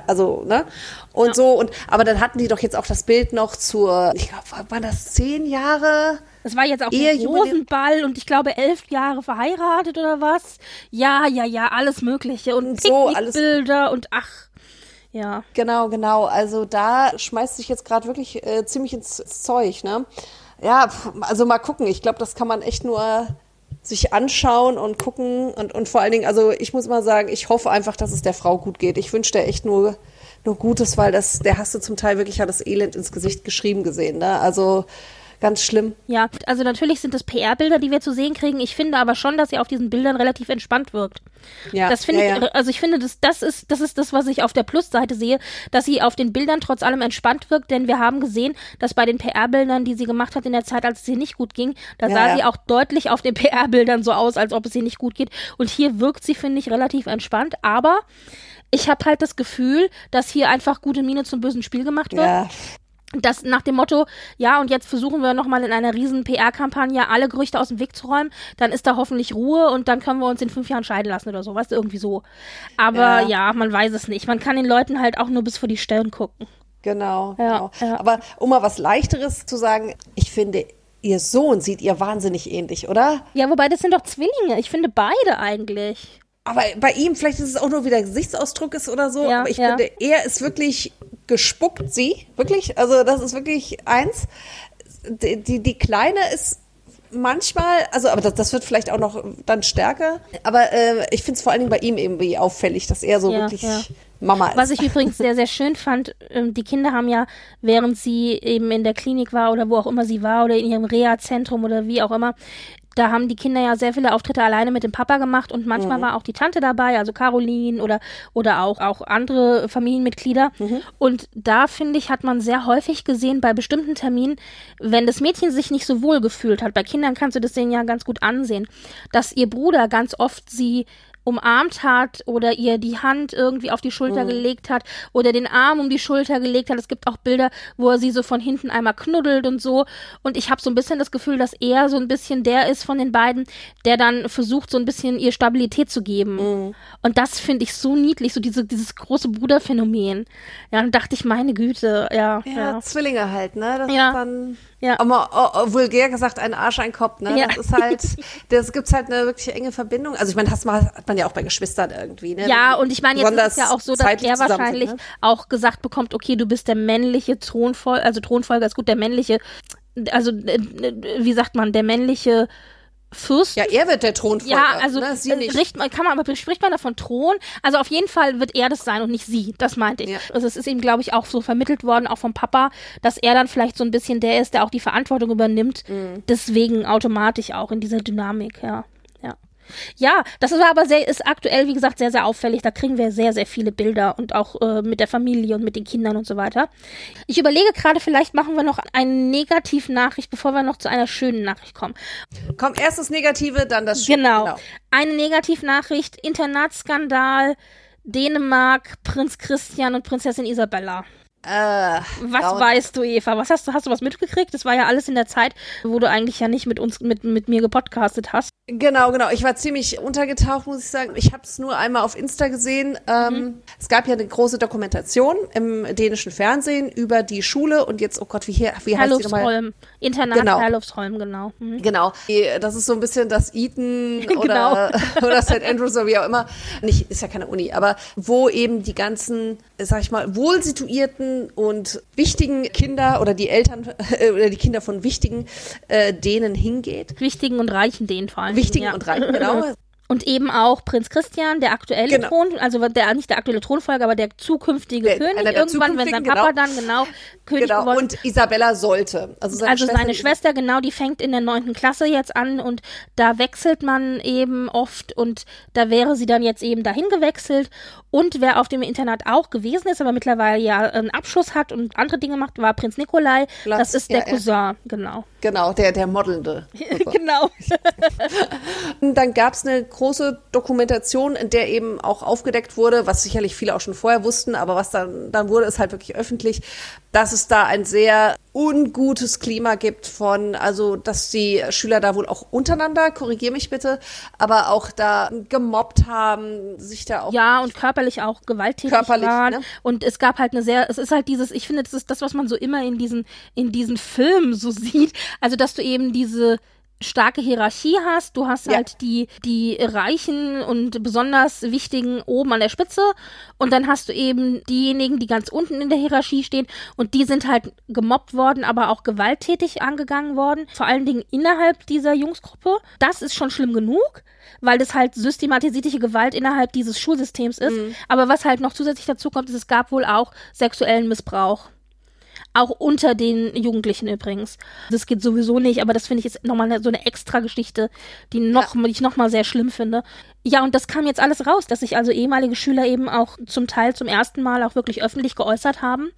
also, ne? Und so, und, aber dann hatten die doch jetzt auch das Bild noch zur, ich glaube, waren das zehn Jahre? Das war jetzt auch Ehe ein Rosenball und ich glaube elf Jahre verheiratet oder was. Ja, ja, ja, alles Mögliche. Und So, alles- Picknickbilder und ach. Ja. Genau, genau. Also da schmeißt sich jetzt gerade wirklich äh, ziemlich ins, Zeug, ne? Ja, also mal gucken. Ich glaube, das kann man echt nur sich anschauen und gucken und, und vor allen Dingen, also ich muss mal sagen, ich hoffe einfach, dass es der Frau gut geht. Ich wünsche der echt nur, nur Gutes, weil das, der hast du zum Teil wirklich ja das Elend ins Gesicht geschrieben gesehen, ne? Also ganz schlimm. Ja, also natürlich sind das PR-Bilder, die wir zu sehen kriegen. Ich finde aber schon, dass sie auf diesen Bildern relativ entspannt wirkt. Ja, Das finde ja, ich, ja. also ich finde, das, das ist, das ist das, was ich auf der Plusseite sehe, dass sie auf den Bildern trotz allem entspannt wirkt, denn wir haben gesehen, dass bei den PR-Bildern, die sie gemacht hat in der Zeit, als es ihr nicht gut ging, da Ja, sah ja. sie auch deutlich auf den PR-Bildern so aus, als ob es ihr nicht gut geht. Und hier wirkt sie, finde ich, relativ entspannt, aber ich habe halt das Gefühl, dass hier einfach gute Miene zum bösen Spiel gemacht wird Ja, das nach dem Motto, ja, und jetzt versuchen wir nochmal in einer riesen PR-Kampagne alle Gerüchte aus dem Weg zu räumen, dann ist da hoffentlich Ruhe und dann können wir uns in fünf Jahren scheiden lassen oder so, weißt du, irgendwie so. Aber Ja. ja, man weiß es nicht. Man kann den Leuten halt auch nur bis vor die Stirn gucken. Genau, Ja, genau. ja. Aber um mal was leichteres zu sagen, ich finde, ihr Sohn sieht ihr wahnsinnig ähnlich, oder? Ja, wobei das sind doch Zwillinge. Ich finde beide eigentlich. Aber bei ihm, vielleicht ist es auch nur, wie der Gesichtsausdruck ist oder so, Ja, aber ich ja. finde, er ist wirklich gespuckt, sie, wirklich, also das ist wirklich eins. Die, die, die Kleine ist manchmal, also aber das, das wird vielleicht auch noch dann stärker, aber äh, ich finde es vor allen Dingen bei ihm irgendwie auffällig, dass er so Ja, wirklich ja. Mama ist. Was ich übrigens sehr, sehr schön fand, ähm, die Kinder haben ja, während sie eben in der Klinik war oder wo auch immer sie war oder in ihrem Reha-Zentrum oder wie auch immer, da haben die Kinder ja sehr viele Auftritte alleine mit dem Papa gemacht und manchmal war auch die Tante dabei, also Caroline oder, oder auch, auch andere Familienmitglieder. Und da, finde ich, hat man sehr häufig gesehen bei bestimmten Terminen, wenn das Mädchen sich nicht so wohl gefühlt hat, bei Kindern kannst du das denen ja ganz gut ansehen, dass ihr Bruder ganz oft sie umarmt hat oder ihr die Hand irgendwie auf die Schulter Mhm. gelegt hat oder den Arm um die Schulter gelegt hat. Es gibt auch Bilder, wo er sie so von hinten einmal knuddelt und so. Und ich habe so ein bisschen das Gefühl, dass er so ein bisschen der ist von den beiden, der dann versucht, so ein bisschen ihr Stabilität zu geben. Mhm. Und das finde ich so niedlich, so diese, dieses große Bruderphänomen. Ja, dann dachte ich, meine Güte, ja. Ja, ja. Zwillinge halt, ne? Das Ja. ist dann, Ja. aber oh, oh, vulgär gesagt, ein Arsch, ein Kopf, ne? Ja. Das ist halt, das gibt's halt eine wirklich enge Verbindung. Also ich meine, das mal- hat man ja auch bei Geschwistern irgendwie, ne? Ja, und ich meine, jetzt ist es ja auch so, dass er wahrscheinlich ne? auch gesagt bekommt, okay, du bist der männliche Thronfolger, also Thronfolger ist gut, der männliche, also äh, äh, wie sagt man, der männliche Fürst. Ja, er wird der Thronfolger, Ja, also ne? Sie äh, nicht. spricht man, kann man, aber spricht man da von Thron? Also auf jeden Fall wird er das sein und nicht sie. Das meinte ich. Ja. Also es ist ihm, glaube ich, auch so vermittelt worden, auch vom Papa, dass er dann vielleicht so ein bisschen der ist, der auch die Verantwortung übernimmt. Mhm. Deswegen automatisch auch in dieser Dynamik, ja. Ja. Das war aber sehr, ist aktuell, wie gesagt, sehr, sehr auffällig. Da kriegen wir sehr, sehr viele Bilder und auch äh, mit der Familie und mit den Kindern und so weiter. Ich überlege gerade, vielleicht machen wir noch eine Negativnachricht, bevor wir noch zu einer schönen Nachricht kommen. Komm, erst das Negative, dann das Schöne. Genau. Eine Negativnachricht, Internatsskandal, Dänemark, Prinz Christian und Prinzessin Isabella. Äh, Was grauen- weißt du, Eva? Was hast du, hast du was mitgekriegt? Das war ja alles in der Zeit, wo du eigentlich ja nicht mit uns, mit, mit mir gepodcastet hast. Genau, genau. Ich war ziemlich untergetaucht, muss ich sagen. Ich habe es nur einmal auf Insta gesehen. Ähm, Mhm. Es gab ja eine große Dokumentation im dänischen Fernsehen über die Schule und jetzt, oh Gott, wie, hier, wie heißt die nochmal? Internat Genau. Herlufsholm, genau. Mhm. Genau. Das ist so ein bisschen das Eton oder, Genau. oder St. Andrews oder wie auch immer. Nicht, ist ja keine Uni, aber wo eben die ganzen, sag ich mal, und wichtigen Kinder oder die Eltern äh, oder die Kinder von wichtigen äh, denen hingeht. Wichtigen und reichen denen vor allem. Wichtigen ja. und reichen, genau. Und eben auch Prinz Christian, der aktuelle Genau. Thron, also der nicht der aktuelle Thronfolger, aber der zukünftige Der- König irgendwann, wenn sein Papa genau. dann genau König Genau. geworden Und Isabella sollte. Also seine also Schwester, seine Schwester, genau, die fängt in der neunten Klasse jetzt an und da wechselt man eben oft und da wäre sie dann jetzt eben dahin gewechselt. Und wer auf dem Internat auch gewesen ist, aber mittlerweile ja einen Abschluss hat und andere Dinge macht, war Prinz Nikolai. Platz, das ist der ja. Cousin, genau. Genau, der, der Modelnde. genau. Und dann gab es eine große Dokumentation, in der eben auch aufgedeckt wurde, was sicherlich viele auch schon vorher wussten, aber was dann, dann wurde es halt wirklich öffentlich, dass es da ein sehr ungutes Klima gibt von, also dass die Schüler da wohl auch untereinander, korrigier mich bitte, aber auch da gemobbt haben, sich da auch Ja, und körperlich auch gewalttätig Körperlich, waren. ne? Und es gab halt eine sehr, es ist halt dieses, ich finde, das ist das, was man so immer in diesen, in diesen Filmen so sieht. Also, dass du eben diese starke Hierarchie hast. Du hast Ja. halt die, die Reichen und besonders Wichtigen oben an der Spitze. Und dann hast du eben diejenigen, die ganz unten in der Hierarchie stehen. Und die sind halt gemobbt worden, aber auch gewalttätig angegangen worden. Vor allen Dingen innerhalb dieser Jungsgruppe. Das ist schon schlimm genug weil das halt systematisierte Gewalt innerhalb dieses Schulsystems ist. Aber was halt noch zusätzlich dazu kommt, ist, es gab wohl auch sexuellen Missbrauch. Auch unter den Jugendlichen übrigens. Das geht sowieso nicht, aber das finde ich ist nochmal so eine extra Geschichte, die, noch, die ich nochmal sehr schlimm finde. Ja, und das kam jetzt alles raus, dass sich also ehemalige Schüler eben auch zum Teil zum ersten Mal auch wirklich öffentlich geäußert haben.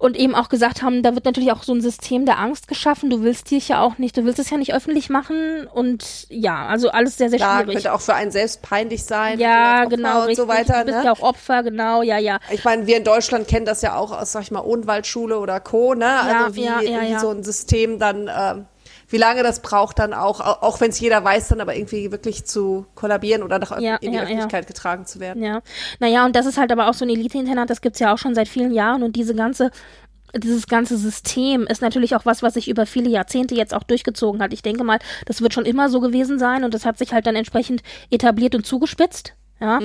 Und eben auch gesagt haben, da wird natürlich auch so ein System der Angst geschaffen. Du willst dich ja auch nicht, du willst es ja nicht öffentlich machen. Und ja, also alles sehr, sehr da schwierig. könnte auch für einen selbst peinlich sein. Ja, genau, und so weiter. du bist ne? ja auch Opfer, genau, ja, ja. Ich meine, wir in Deutschland kennen das ja auch aus, sag ich mal, Odenwaldschule oder Co., ne? Ja, Also wie, ja, ja, wie ja. so ein System dann, ähm, wie lange das braucht dann auch, au- auch wenn es jeder weiß, dann aber irgendwie wirklich zu kollabieren oder nach Ja, in die ja, ja. Öffentlichkeit getragen zu werden. Ja, naja, und das ist halt aber auch so ein Elite-Internat, das gibt's ja auch schon seit vielen Jahren und diese ganze, dieses ganze System ist natürlich auch was, was sich über viele Jahrzehnte jetzt auch durchgezogen hat. Ich denke mal, das wird schon immer so gewesen sein und das hat sich halt dann entsprechend etabliert und zugespitzt, ja.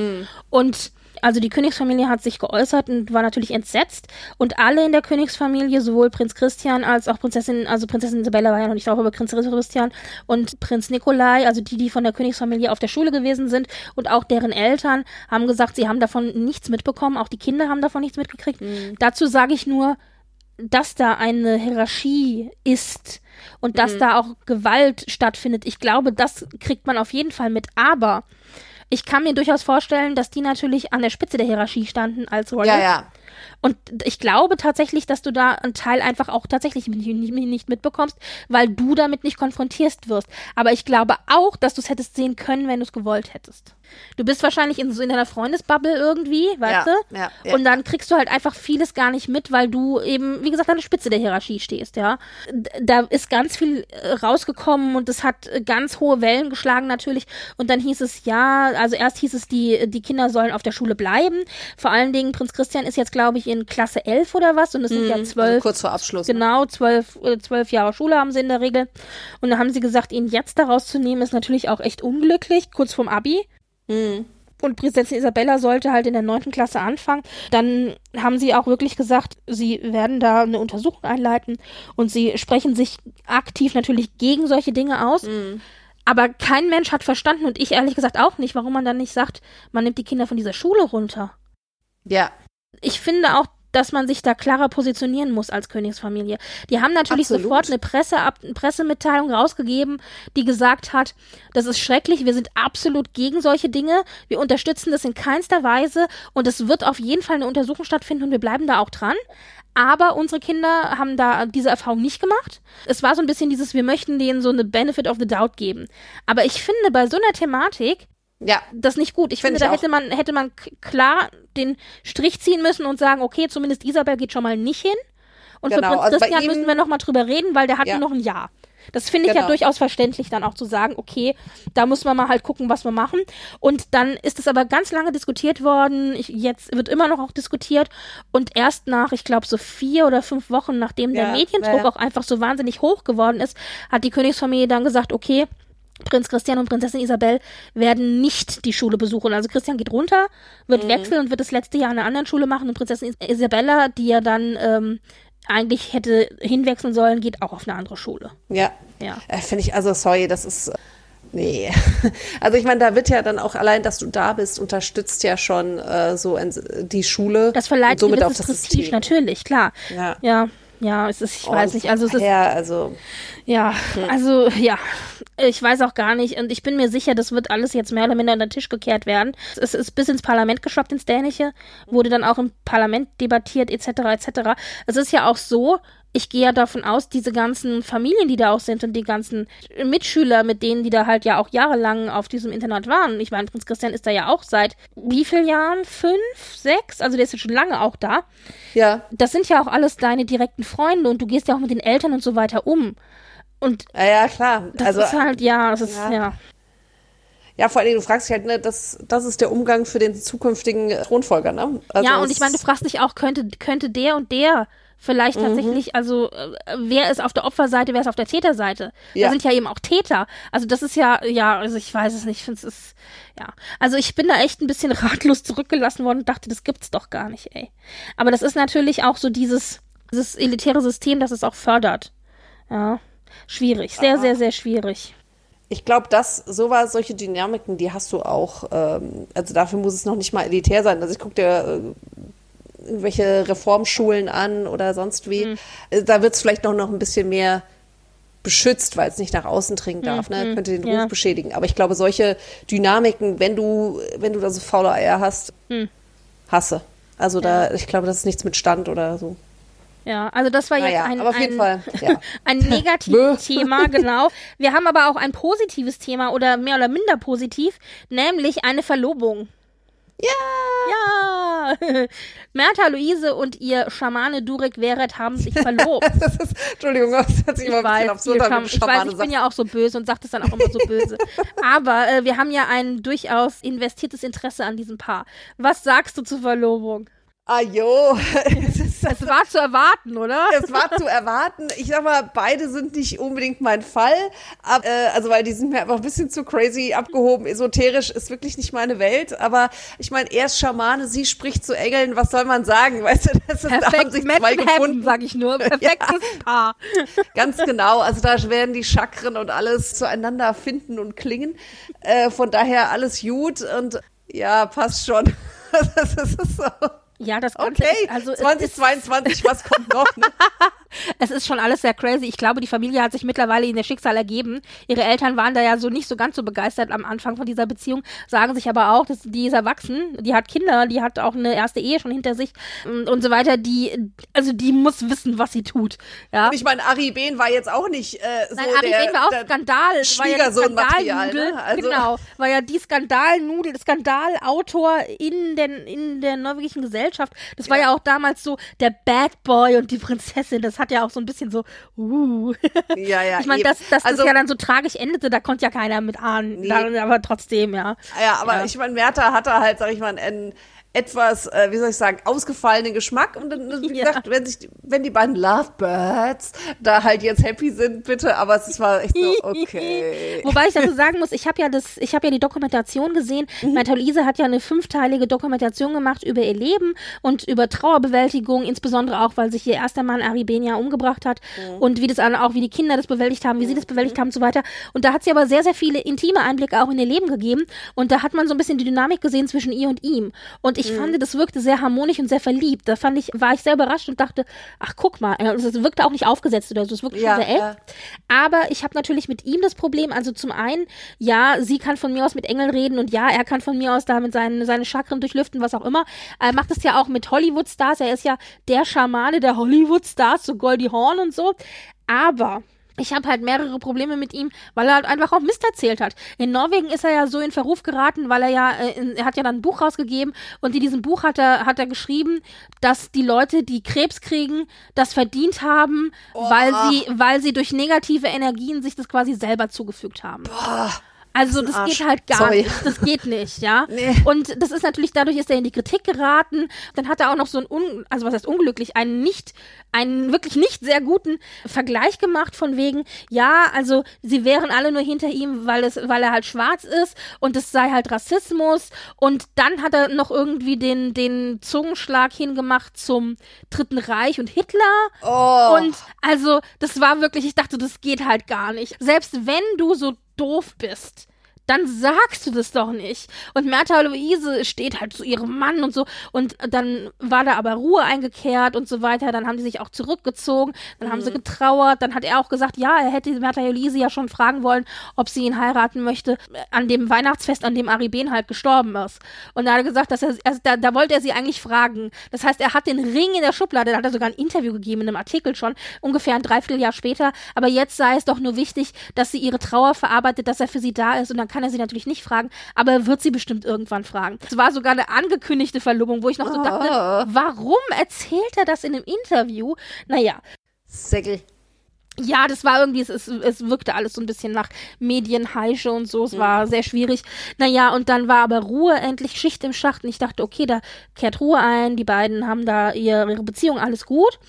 Und also die Königsfamilie hat sich geäußert und war natürlich entsetzt und alle in der Königsfamilie, sowohl Prinz Christian als auch Prinzessin, also Prinzessin Isabella war ja noch nicht drauf, aber Prinz Christian und Prinz Nikolai, also die, die von der Königsfamilie auf der Schule gewesen sind und auch deren Eltern haben gesagt, sie haben davon nichts mitbekommen, auch die Kinder haben davon nichts mitgekriegt. Dazu sage ich nur, dass da eine Hierarchie ist und dass da auch Gewalt stattfindet. Ich glaube, das kriegt man auf jeden Fall mit. Aber ich kann mir durchaus vorstellen, dass die natürlich an der Spitze der Hierarchie standen als Royals. Ja, ja. Und ich glaube tatsächlich, dass du da einen Teil einfach auch tatsächlich nicht, mitbekommst, weil du damit nicht konfrontiert wirst. Aber ich glaube auch, dass du es hättest sehen können, wenn du es gewollt hättest. Du bist wahrscheinlich in, so in deiner Freundesbubble irgendwie, weißt Ja, du? ja, ja. Und dann kriegst du halt einfach vieles gar nicht mit, weil du eben, wie gesagt, an der Spitze der Hierarchie stehst, ja. Da ist ganz viel äh, rausgekommen und es hat äh, ganz hohe Wellen geschlagen natürlich. Und dann hieß es, ja, also erst hieß es, die, die Kinder sollen auf der Schule bleiben. Vor allen Dingen, Prinz Christian ist jetzt, glaube ich, in Klasse 11 oder was und es sind ja Also zwölf. kurz vor Abschluss. ne? Genau, zwölf, äh, zwölf Jahre Schule haben sie in der Regel. Und da haben sie gesagt, ihn jetzt daraus zu nehmen, ist natürlich auch echt unglücklich, kurz vorm Abi. Und Prinzessin Isabella sollte halt in der neunten Klasse anfangen. Dann haben sie auch wirklich gesagt, sie werden da eine Untersuchung einleiten und sie sprechen sich aktiv natürlich gegen solche Dinge aus. Aber kein Mensch hat verstanden und ich ehrlich gesagt auch nicht, warum man dann nicht sagt, man nimmt die Kinder von dieser Schule runter. Ja, Ich finde auch, dass man sich da klarer positionieren muss als Königsfamilie. Die haben natürlich Absolut. sofort eine Presse Pressemitteilung rausgegeben, die gesagt hat, das ist schrecklich, wir sind absolut gegen solche Dinge, wir unterstützen das in keinster Weise und es wird auf jeden Fall eine Untersuchung stattfinden und wir bleiben da auch dran. Aber unsere Kinder haben da diese Erfahrung nicht gemacht. Es war so ein bisschen dieses, wir möchten denen so eine Benefit of the doubt geben. Aber ich finde, bei so einer Thematik ja, das nicht gut. Ich Find finde, ich da auch. hätte man, hätte man klar den Strich ziehen müssen und sagen, okay, zumindest Isabel geht schon mal nicht hin. Und Genau, für Prinz also Christian ihm- müssen wir noch mal drüber reden, weil der hat Ja. noch ein Jahr. Das finde ich ja Genau. durchaus verständlich, dann auch zu sagen, okay, da muss man mal halt gucken, was wir machen. Und dann ist es aber ganz lange diskutiert worden. Ich, jetzt wird immer noch auch diskutiert. Und erst nach, ich glaube, so vier oder fünf Wochen, nachdem der Ja, Mediendruck ja, ja. auch einfach so wahnsinnig hoch geworden ist, hat die Königsfamilie dann gesagt, okay, Prinz Christian und Prinzessin Isabel werden nicht die Schule besuchen. Also Christian geht runter, wird Mhm. wechseln und wird das letzte Jahr an einer anderen Schule machen. Und Prinzessin Is- Isabella, die ja dann ähm, eigentlich hätte hinwechseln sollen, geht auch auf eine andere Schule. ja. Ja. Äh, Finde ich, also sorry, das ist. äh, Nee. Also ich meine, da wird ja dann auch allein, dass du da bist, unterstützt ja schon äh, so ein, die Schule. Das verleiht somit gewisses das Prestige, System. natürlich, klar. Ja. Ja, ja, es ist, ich weiß Und nicht, also es ist, Ja, also ja, also, ja, ich weiß auch gar nicht und ich bin mir sicher, das wird alles jetzt mehr oder minder unter den Tisch gekehrt werden. Es ist bis ins Parlament geschwappt, ins Dänische, wurde dann auch im Parlament debattiert, etc., etc. Es ist ja auch so, ich gehe ja davon aus, diese ganzen Familien, die da auch sind und die ganzen Mitschüler, mit denen, die da halt ja auch jahrelang auf diesem Internat waren. Ich meine, Prinz Christian ist da ja auch seit wie vielen Jahren? Fünf, sechs? Also der ist ja schon lange auch da ja, das sind ja auch alles deine direkten Freunde und du gehst ja auch mit den Eltern und so weiter um. Und ja, ja klar. das also ist halt, ja, das ist, ja. ja. ja, vor allen Dingen, du fragst dich halt, ne, das, das ist der Umgang für den zukünftigen Thronfolger, ne? Also ja, und ich meine, du fragst dich auch, könnte, könnte der und der vielleicht Mhm. tatsächlich, also äh, wer ist auf der Opferseite, wer ist auf der Täterseite? Ja. Da sind ja eben auch Täter. Also das ist ja, ja, also ich weiß es nicht, ich finde es ist, ja. Also ich bin da echt ein bisschen ratlos zurückgelassen worden und dachte, das gibt's doch gar nicht, ey. Aber das ist natürlich auch so dieses, dieses elitäre System, das es auch fördert. Ja. Schwierig, sehr, sehr, sehr schwierig. Ich glaube, dass sowas, solche Dynamiken, die hast du auch. Ähm, also dafür muss es noch nicht mal elitär sein. Also ich gucke dir äh, irgendwelche Reformschulen an oder sonst wie. Mhm. Äh, Da wird es vielleicht noch, noch ein bisschen mehr beschützt, weil es nicht nach außen dringen darf, ne? Könnte den Ruf Mhm. ja. beschädigen. Aber ich glaube, solche Dynamiken, wenn du, wenn du da so faule Eier hast, Hm. hasse. Also da, ich glaube, das ist nichts mit Stand oder so. Ja, also das war jetzt Naja, ein, aber auf jeden ein, Fall, ja. ein negatives Thema, genau. Wir haben aber auch ein positives Thema oder mehr oder minder positiv, nämlich eine Verlobung. Ja! Ja! Mertha Luise und ihr Schamane Durek Weret haben sich verlobt. Das ist, Entschuldigung, das hat sich Ich immer ein bisschen weiß, absurd viel an, Scham- wenn ich, weiß Schamane ich bin ja auch so böse und sage das dann auch immer so böse. Aber äh, wir haben ja ein durchaus investiertes Interesse an diesem Paar. Was sagst du zur Verlobung? Ah, jo. Es war zu erwarten, oder? es war zu erwarten. Ich sag mal, beide sind nicht unbedingt mein Fall. Ab, äh, also, weil die sind mir einfach ein bisschen zu crazy abgehoben. Esoterisch ist wirklich nicht meine Welt. Aber ich meine, er ist Schamane, sie spricht zu Engeln. Was soll man sagen? Weißt du, das ist, da haben Perfekt, sich zwei Heaven, gefunden. sag ich nur. Perfektes Paar. Ganz genau. Also da werden die Chakren und alles zueinander finden und klingen. Äh, von daher alles gut und ja, passt schon. das ist so. Ja, das Ganze Okay, ist, also es ist 2022, was kommt noch? Ne? es ist schon alles sehr crazy. Ich glaube, die Familie hat sich mittlerweile in der Schicksal ergeben. Ihre Eltern waren da ja so nicht so ganz so begeistert am Anfang von dieser Beziehung, sagen sich aber auch, dass die ist erwachsen, die hat Kinder, die hat auch eine erste Ehe schon hinter sich und, und so weiter. Die, also die muss wissen, was sie tut. Ja. Und ich meine, Ari Behn war jetzt auch nicht äh, so Nein, Ari der, Behn war auch der Skandal. Ja Schwiegersohnmaterial, ne? Also- Genau, war ja die Skandalnudel, Skandalautor in, den, in der norwegischen Gesellschaft. Das war ja. auch damals so der Bad Boy und die Prinzessin. Das hat ja auch so ein bisschen so, uh. Ja, ja, Ich meine, dass, dass Also- das ja dann so tragisch endete, da konnte ja keiner mit ahnen. Nee. Da, aber trotzdem, ja. Ja, aber Ja. ich meine, Merta hatte halt, sag ich mal, einen etwas, äh, wie soll ich sagen, ausgefallenen Geschmack. Und dann, wie Ja. gesagt, wenn sich, die- wenn die beiden Lovebirds da halt jetzt happy sind, bitte, aber es war echt so, okay. Wobei ich dazu sagen muss, ich habe ja das, ich habe ja die Dokumentation gesehen. Mhm. Märta Luise hat ja eine fünfteilige Dokumentation gemacht über ihr Leben und über Trauerbewältigung, insbesondere auch, weil sich ihr erster Mann Ari Benia umgebracht hat und wie das auch, wie die Kinder das bewältigt haben, wie sie das bewältigt haben und so weiter. Und da hat sie aber sehr, sehr viele intime Einblicke auch in ihr Leben gegeben und da hat man so ein bisschen die Dynamik gesehen zwischen ihr und ihm. Und ich fand, das wirkte sehr harmonisch und sehr verliebt. Da fand ich, war ich sehr überrascht und dachte, ach guck mal, es wirkte auch nicht aufgesetzt oder so, es wirkte Ja, schon sehr echt. ja. Aber ich habe natürlich mit ihm das Problem, also zum einen, ja, sie kann von mir aus mit Engeln reden und ja, er kann von mir aus da mit seinen, seine Chakren durchlüften, was auch immer. Er macht es ja auch mit Hollywood-Stars. Er ist ja der Schamane der Hollywood-Stars, so Goldie Horn und so. Aber ich habe halt mehrere Probleme mit ihm, weil er halt einfach auch Mist erzählt hat. In Norwegen ist er ja so in Verruf geraten, weil er ja, äh, er hat ja dann ein Buch rausgegeben und in diesem Buch hat er, hat er geschrieben, dass die Leute, die Krebs kriegen, das verdient haben, weil sie, weil sie durch negative Energien sich das quasi selber zugefügt haben. Also das Arsch. geht halt gar Sorry. nicht. Das geht nicht, ja. Nee. Und das ist natürlich, dadurch ist er in die Kritik geraten. Dann hat er auch noch so ein, un, also was heißt unglücklich, einen nicht, einen wirklich nicht sehr guten Vergleich gemacht von wegen, ja, also sie wären alle nur hinter ihm, weil es, weil er halt schwarz ist und es sei halt Rassismus. Und dann hat er noch irgendwie den, den Zungenschlag hingemacht zum Dritten Reich und Hitler. Oh. Und also, das war wirklich, ich dachte, das geht halt gar nicht. Selbst wenn du so doof bist, dann sagst du das doch nicht. Und Märta Luise steht halt zu ihrem Mann und so. Und dann war da aber Ruhe eingekehrt und so weiter. Dann haben die sich auch zurückgezogen. Dann haben sie getrauert. Dann hat er auch gesagt, ja, er hätte Märta Luise ja schon fragen wollen, ob sie ihn heiraten möchte an dem Weihnachtsfest, an dem Ari Ben halt gestorben ist. Und da hat er gesagt, dass er, also da, da wollte er sie eigentlich fragen. Das heißt, er hat den Ring in der Schublade, da hat er sogar ein Interview gegeben in einem Artikel schon, ungefähr ein Dreivierteljahr später. Aber jetzt sei es doch nur wichtig, dass sie ihre Trauer verarbeitet, dass er für sie da ist. Und dann kann er sie natürlich nicht fragen, aber er wird sie bestimmt irgendwann fragen. Es war sogar eine angekündigte Verlobung, wo ich noch so dachte, warum erzählt er das in einem Interview? Naja, Säckel. ja, das war irgendwie, es, es, es wirkte alles so ein bisschen nach Medienheische und so, es war sehr schwierig. Naja, und dann war aber Ruhe, endlich Schicht im Schacht und ich dachte, okay, da kehrt Ruhe ein, die beiden haben da ihre, ihre Beziehung, alles gut.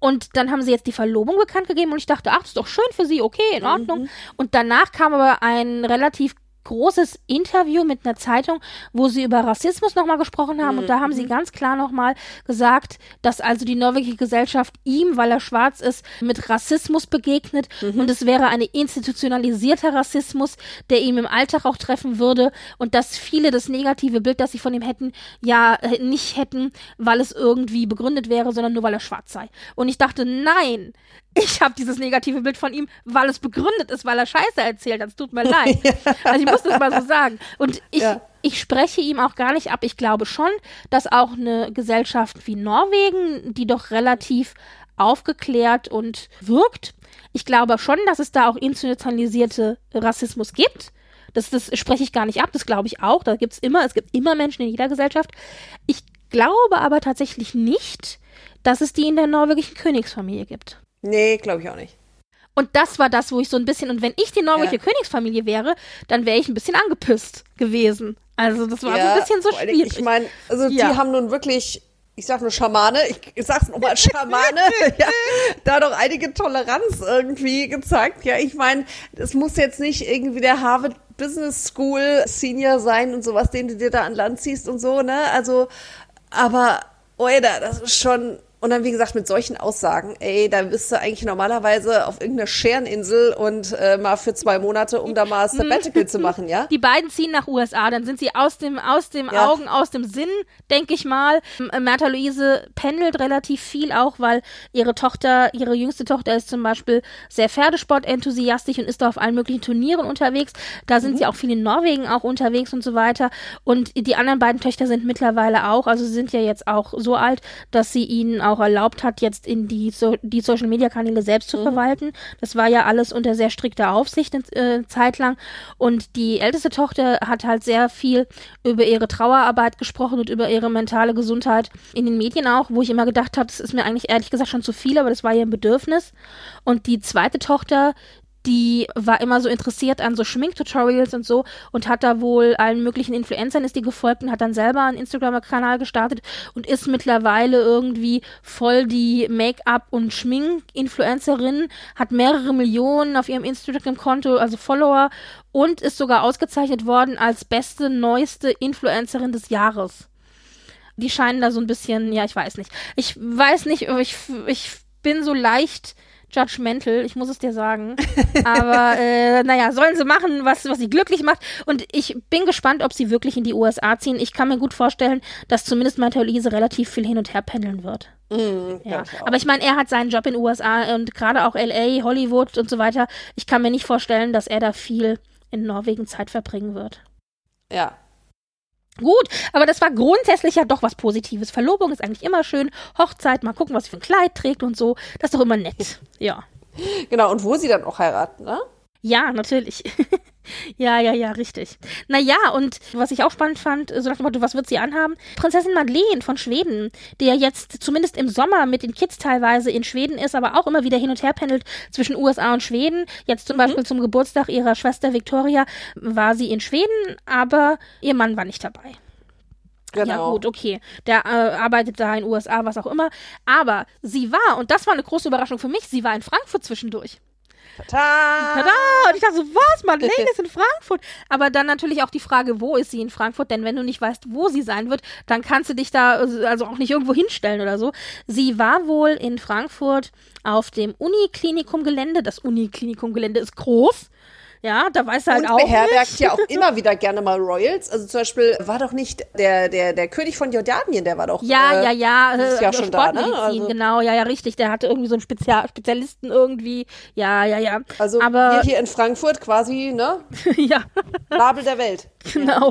Und dann haben sie jetzt die Verlobung bekannt gegeben und ich dachte, ach, das ist doch schön für sie, okay, in Ordnung. Und danach kam aber ein relativ großes Interview mit einer Zeitung, wo sie über Rassismus nochmal gesprochen haben. Und da haben sie ganz klar nochmal gesagt, dass also die norwegische Gesellschaft ihm, weil er schwarz ist, mit Rassismus begegnet. Und es wäre ein institutionalisierter Rassismus, der ihm im Alltag auch treffen würde. Und dass viele das negative Bild, das sie von ihm hätten, ja äh, nicht hätten, weil es irgendwie begründet wäre, sondern nur weil er schwarz sei. Und ich dachte, nein, ich habe dieses negative Bild von ihm, weil es begründet ist, weil er Scheiße erzählt hat. Es tut mir leid. Also ich muss das mal so sagen. Und ich, Ja. ich spreche ihm auch gar nicht ab. Ich glaube schon, dass auch eine Gesellschaft wie Norwegen, die doch relativ aufgeklärt und wirkt, ich glaube schon, dass es da auch institutionalisierte Rassismus gibt. Das, das spreche ich gar nicht ab, das glaube ich auch. Da gibt's immer, es gibt immer Menschen in jeder Gesellschaft. Ich glaube aber tatsächlich nicht, dass es die in der norwegischen Königsfamilie gibt. Nee, glaube ich auch nicht. Und das war das, wo ich so ein bisschen, und wenn ich die norwegische Ja. Königsfamilie wäre, dann wäre ich ein bisschen angepisst gewesen. Also das war so ein bisschen so schwierig. Ich meine, also Ja. die haben nun wirklich, ich sag nur Schamane, ich, ich sag's nochmal Schamane, ja, da doch einige Toleranz irgendwie gezeigt. Ja, ich meine, es muss jetzt nicht irgendwie der Harvard Business School Senior sein und sowas, den du dir da an Land ziehst und so, ne? Also, aber, Oida, das ist schon Und dann, wie gesagt, mit solchen Aussagen, ey, da bist du eigentlich normalerweise auf irgendeiner Schereninsel und äh, mal für zwei Monate, um da mal Sabbatical zu machen, ja? Die beiden ziehen nach USA, dann sind sie aus dem, aus dem Ja. Augen, aus dem Sinn, denke ich mal. M- Märtha Luise pendelt relativ viel auch, weil ihre Tochter, ihre jüngste Tochter ist zum Beispiel sehr Pferdesportenthusiastisch und ist da auf allen möglichen Turnieren unterwegs. Da sind sie auch viel in Norwegen auch unterwegs und so weiter. Und die anderen beiden Töchter sind mittlerweile auch, also sie sind ja jetzt auch so alt, dass sie ihnen auch erlaubt hat, jetzt in die, so die Social Media Kanäle selbst zu verwalten. Das war ja alles unter sehr strikter Aufsicht eine äh, Zeit lang. Und die älteste Tochter hat halt sehr viel über ihre Trauerarbeit gesprochen und über ihre mentale Gesundheit in den Medien auch, wo ich immer gedacht habe, das ist mir eigentlich ehrlich gesagt schon zu viel, aber das war ihr ein Bedürfnis. Und die zweite Tochter, die war immer so interessiert an so Schminktutorials und so und hat da wohl allen möglichen Influencern ist die gefolgt und hat dann selber einen Instagram-Kanal gestartet und ist mittlerweile irgendwie voll die Make-up- und Schmink-Influencerin, hat mehrere Millionen auf ihrem Instagram-Konto, also Follower und ist sogar ausgezeichnet worden als beste, neueste Influencerin des Jahres. Die scheinen da so ein bisschen, ja, ich weiß nicht. Ich weiß nicht, ich, ich bin so leicht judgmental, ich muss es dir sagen. Aber äh, naja, sollen sie machen, was, was sie glücklich macht. Und ich bin gespannt, ob sie wirklich in die USA ziehen. Ich kann mir gut vorstellen, dass zumindest Märtha Luise relativ viel hin und her pendeln wird. Mhm, Ja. ich. Aber ich meine, er hat seinen Job in den USA und gerade auch LA, Hollywood und so weiter. Ich kann mir nicht vorstellen, dass er da viel in Norwegen Zeit verbringen wird. ja. Gut, aber das war grundsätzlich ja doch was Positives. Verlobung ist eigentlich immer schön. Hochzeit, mal gucken, was sie für ein Kleid trägt und so. Das ist doch immer nett. Ja. Genau, und wo sie dann auch heiraten, ne? Ja, natürlich. ja, ja, ja, richtig. Naja, und was ich auch spannend fand, so nach dem Motto, was wird sie anhaben? Prinzessin Madeleine von Schweden, die ja jetzt zumindest im Sommer mit den Kids teilweise in Schweden ist, aber auch immer wieder hin und her pendelt zwischen USA und Schweden. Jetzt zum Beispiel zum Geburtstag ihrer Schwester Victoria war sie in Schweden, aber ihr Mann war nicht dabei. Genau. Ja, gut, okay. Der äh, arbeitet da in USA, was auch immer. Aber sie war, und das war eine große Überraschung für mich, sie war in Frankfurt zwischendurch. Tada! Tada! Und ich dachte so, was? Madeleine ist in Frankfurt. Aber dann natürlich auch die Frage, wo ist sie in Frankfurt? Denn wenn du nicht weißt, wo sie sein wird, dann kannst du dich da also auch nicht irgendwo hinstellen oder so. Sie war wohl in Frankfurt auf dem Uniklinikum-Gelände. Das Uniklinikum-Gelände ist groß. Ja, da weißt du halt Und auch beherbergt nicht. ja auch immer wieder gerne mal Royals. Also zum Beispiel war doch nicht der, der, der König von Jordanien, der war doch. Ja, äh, ja, ja, äh, Jahr schon da, ne? Also- genau, ja, ja, richtig. Der hatte irgendwie so einen Spezia Spezialisten irgendwie. Ja, ja, ja. Also aber wir hier in Frankfurt quasi, ne? ja. Nabel der Welt. Genau.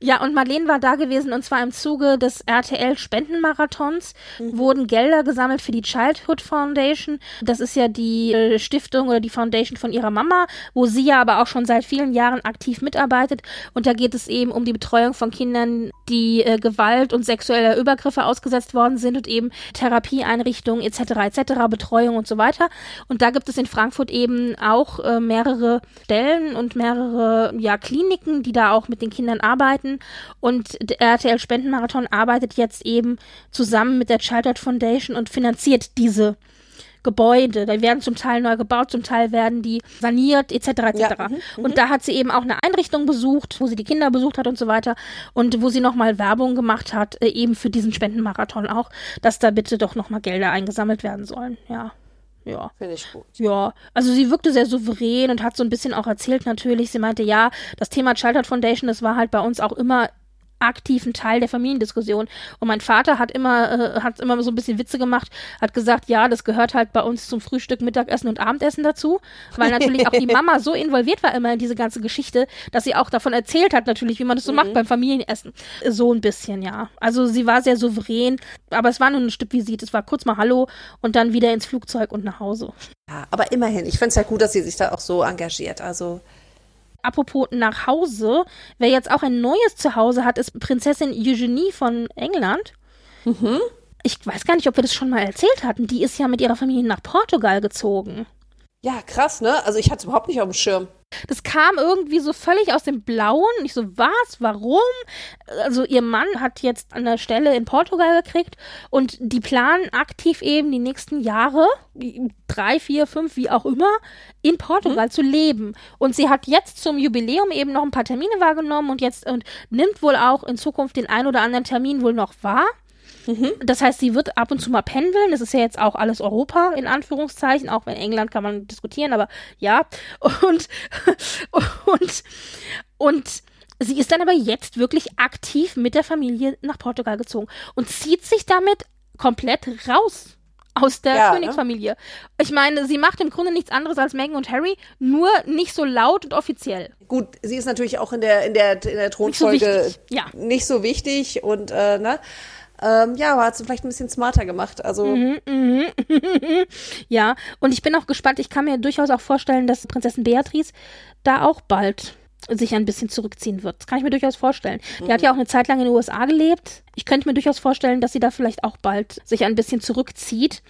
Ja, und Marlene war da gewesen und zwar im Zuge des RTL-Spendenmarathons wurden Gelder gesammelt für die Childhood Foundation. Das ist ja die äh, Stiftung oder die Foundation von ihrer Mama, wo sie ja aber auch schon seit vielen Jahren aktiv mitarbeitet. Und da geht es eben um die Betreuung von Kindern, die äh, Gewalt und sexueller Übergriffe ausgesetzt worden sind und eben Therapieeinrichtungen etc. etc. Betreuung und so weiter. Und da gibt es in Frankfurt eben auch äh, mehrere Stellen und mehrere ja, Kliniken, die da auch mit den Kindern arbeiten. Und der RTL Spendenmarathon arbeitet jetzt eben zusammen mit der Childhood Foundation und finanziert diese Gebäude. Die werden zum Teil neu gebaut, zum Teil werden die saniert, etc. etc. Ja, mhm, und da hat sie eben auch eine Einrichtung besucht, wo sie die Kinder besucht hat und so weiter. Und wo sie nochmal Werbung gemacht hat, äh, eben für diesen Spendenmarathon auch, dass da bitte doch nochmal Gelder eingesammelt werden sollen. Ja. Ja. Finde ich gut. Ja, also sie wirkte sehr souverän und hat so ein bisschen auch erzählt natürlich. Sie meinte, ja, das Thema Childhood Foundation, das war halt bei uns auch immer aktiv ein Teil der Familiendiskussion. Und mein Vater hat immer, äh, hat immer so ein bisschen Witze gemacht, hat gesagt, ja, das gehört halt bei uns zum Frühstück, Mittagessen und Abendessen dazu, weil natürlich auch die Mama so involviert war immer in diese ganze Geschichte, dass sie auch davon erzählt hat natürlich, wie man das so macht beim Familienessen. So ein bisschen, ja. Also sie war sehr souverän, aber es war nur ein Stück Visite. Es war kurz mal Hallo und dann wieder ins Flugzeug und nach Hause. Ja, aber immerhin, ich finde es ja gut, dass sie sich da auch so engagiert. Also Apropos nach Hause, wer jetzt auch ein neues Zuhause hat, ist Prinzessin Eugenie von England. Ich weiß gar nicht, ob wir das schon mal erzählt hatten. Die ist ja mit ihrer Familie nach Portugal gezogen. Ja, krass, ne? Also ich hatte es überhaupt nicht auf dem Schirm. Das kam irgendwie so völlig aus dem Blauen. Ich so, was? Warum? Also ihr Mann hat jetzt an der Stelle in Portugal gekriegt und die planen aktiv eben die nächsten Jahre, drei, vier, fünf, wie auch immer, in Portugal zu leben. Und sie hat jetzt zum Jubiläum eben noch ein paar Termine wahrgenommen und jetzt und nimmt wohl auch in Zukunft den ein oder anderen Termin wohl noch wahr. Mhm. Das heißt, sie wird ab und zu mal pendeln. Das ist ja jetzt auch alles Europa, in Anführungszeichen. Auch wenn England kann man diskutieren, aber ja. Und, und, und sie ist dann aber jetzt wirklich aktiv mit der Familie nach Portugal gezogen und zieht sich damit komplett raus aus der ja, ne? Königsfamilie. Ne? Ich meine, sie macht im Grunde nichts anderes als Meghan und Harry, nur nicht so laut und offiziell. Gut, sie ist natürlich auch in der in der in der Thronfolge nicht so wichtig, ja. nicht so wichtig und äh, ne ähm, ja, aber hat sie vielleicht ein bisschen smarter gemacht. Also. Mhm, mhm. ja, und ich bin auch gespannt. Ich kann mir durchaus auch vorstellen, dass Prinzessin Beatrice da auch bald sich ein bisschen zurückziehen wird. Das kann ich mir durchaus vorstellen. Die mhm. hat ja auch eine Zeit lang in den USA gelebt ich könnte mir durchaus vorstellen, dass sie da vielleicht auch bald sich ein bisschen zurückzieht.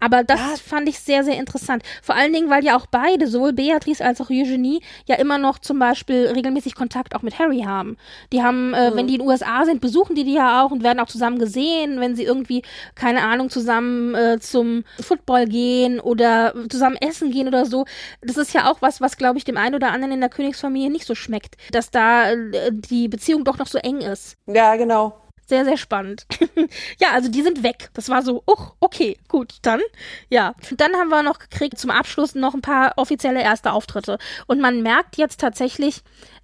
Aber das ja. fand ich sehr, sehr interessant. Vor allen Dingen, weil ja auch beide, sowohl Beatrice als auch Eugenie, ja immer noch zum Beispiel regelmäßig Kontakt auch mit Harry haben. Die haben, äh, mhm. wenn die in den USA sind, besuchen die die ja auch und werden auch zusammen gesehen, wenn sie irgendwie, keine Ahnung, zusammen äh, zum Football gehen oder zusammen essen gehen oder so. Das ist ja auch was, was, glaube ich, dem einen oder anderen in der Königsfamilie nicht so schmeckt, dass da äh, die Beziehung doch noch so eng ist. Ja, genau sehr, sehr spannend. ja, also die sind weg. Das war so, oh, okay, gut, dann, ja. Dann haben wir noch gekriegt zum Abschluss noch ein paar offizielle erste Auftritte. Und man merkt jetzt tatsächlich,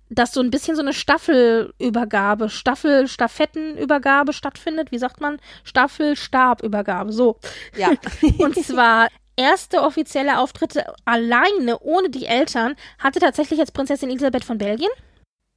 dass so ein bisschen so eine Staffelübergabe, Staffel-Stafettenübergabe stattfindet. Wie sagt man? Staffel-Stabübergabe, so. Ja. Und zwar erste offizielle Auftritte alleine, ohne die Eltern, hatte tatsächlich jetzt Prinzessin Elisabeth von Belgien.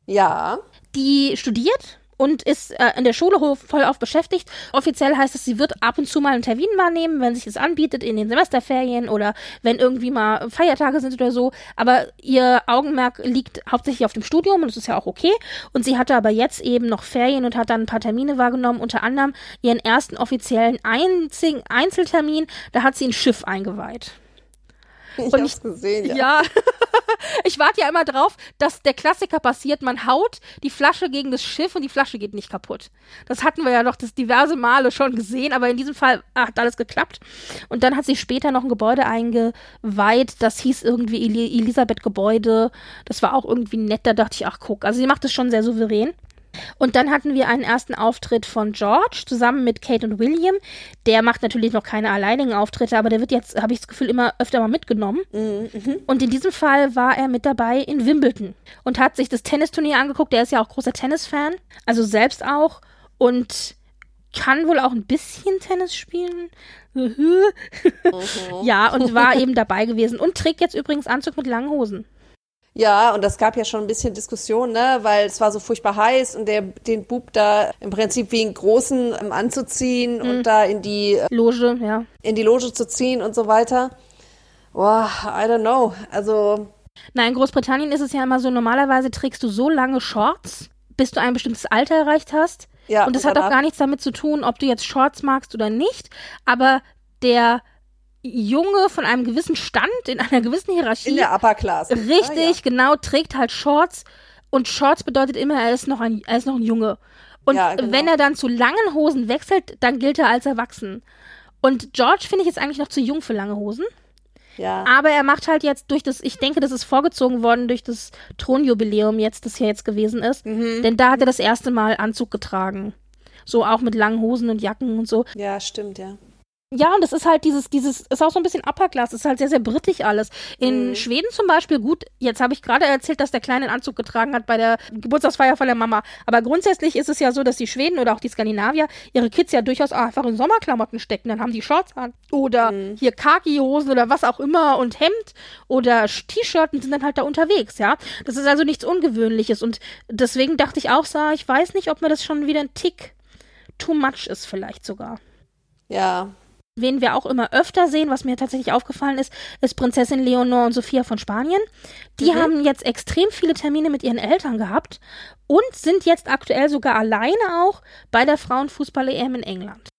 Ja. Die studiert und ist äh, in der Schule voll auf beschäftigt. Offiziell heißt es, sie wird ab und zu mal einen Termin wahrnehmen, wenn sich es anbietet in den Semesterferien oder wenn irgendwie mal Feiertage sind oder so. Aber ihr Augenmerk liegt hauptsächlich auf dem Studium und das ist ja auch okay. Und sie hatte aber jetzt eben noch Ferien und hat dann ein paar Termine wahrgenommen, unter anderem ihren ersten offiziellen einzigen Einzeltermin. Da hat sie ein Schiff eingeweiht. Ich und hab's gesehen, ja. Ja. ich warte ja immer drauf, dass der Klassiker passiert, man haut die Flasche gegen das Schiff und die Flasche geht nicht kaputt. Das hatten wir ja noch das diverse Male schon gesehen, aber in diesem Fall hat alles geklappt. Und dann hat sie später noch ein Gebäude eingeweiht, das hieß irgendwie Elisabeth Gebäude. Das war auch irgendwie nett, da dachte ich, ach guck, also sie macht es schon sehr souverän. Und dann hatten wir einen ersten Auftritt von George zusammen mit Kate und William. Der macht natürlich noch keine alleinigen Auftritte, aber der wird jetzt, habe ich das Gefühl, immer öfter mal mitgenommen. Mhm. Und in diesem Fall war er mit dabei in Wimbledon und hat sich das Tennisturnier angeguckt. Der ist ja auch großer Tennisfan, also selbst auch. Und kann wohl auch ein bisschen Tennis spielen. mhm. ja, und war eben dabei gewesen und trägt jetzt übrigens Anzug mit langen Hosen. Ja, und das gab ja schon ein bisschen Diskussion, ne, weil es war so furchtbar heiß und der den Bub da im Prinzip wie einen großen ähm, anzuziehen mhm. und da in die äh, Loge, ja, in die Loge zu ziehen und so weiter. Boah, I don't know. Also Nein, in Großbritannien ist es ja immer so, normalerweise trägst du so lange Shorts, bis du ein bestimmtes Alter erreicht hast. Ja, und das hat auch gar nichts damit zu tun, ob du jetzt Shorts magst oder nicht, aber der Junge von einem gewissen Stand, in einer gewissen Hierarchie. In der Upper Class. Richtig, ah, ja. genau, trägt halt Shorts. Und Shorts bedeutet immer, er ist noch ein, er ist noch ein Junge. Und ja, genau. wenn er dann zu langen Hosen wechselt, dann gilt er als erwachsen. Und George finde ich jetzt eigentlich noch zu jung für lange Hosen. Ja. Aber er macht halt jetzt durch das, ich denke, das ist vorgezogen worden durch das Thronjubiläum jetzt, das hier jetzt gewesen ist. Mhm. Denn da hat er das erste Mal Anzug getragen. So auch mit langen Hosen und Jacken und so. Ja, stimmt, ja. Ja, und das ist halt dieses, dieses, ist auch so ein bisschen Upper Class, ist halt sehr, sehr britisch alles. In mhm. Schweden zum Beispiel, gut, jetzt habe ich gerade erzählt, dass der Kleine einen Anzug getragen hat bei der Geburtstagsfeier von der Mama. Aber grundsätzlich ist es ja so, dass die Schweden oder auch die Skandinavier ihre Kids ja durchaus einfach in Sommerklamotten stecken. Dann haben die Shorts an. Oder mhm. hier Khaki-Hosen oder was auch immer und Hemd oder T-Shirt und sind dann halt da unterwegs, ja. Das ist also nichts Ungewöhnliches. Und deswegen dachte ich auch, so, ich weiß nicht, ob mir das schon wieder ein Tick too much ist, vielleicht sogar. Ja, Wen wir auch immer öfter sehen, was mir tatsächlich aufgefallen ist, ist Prinzessin Leonor und Sophia von Spanien. Die mhm. haben jetzt extrem viele Termine mit ihren Eltern gehabt und sind jetzt aktuell sogar alleine auch bei der Frauenfußball-EM in England.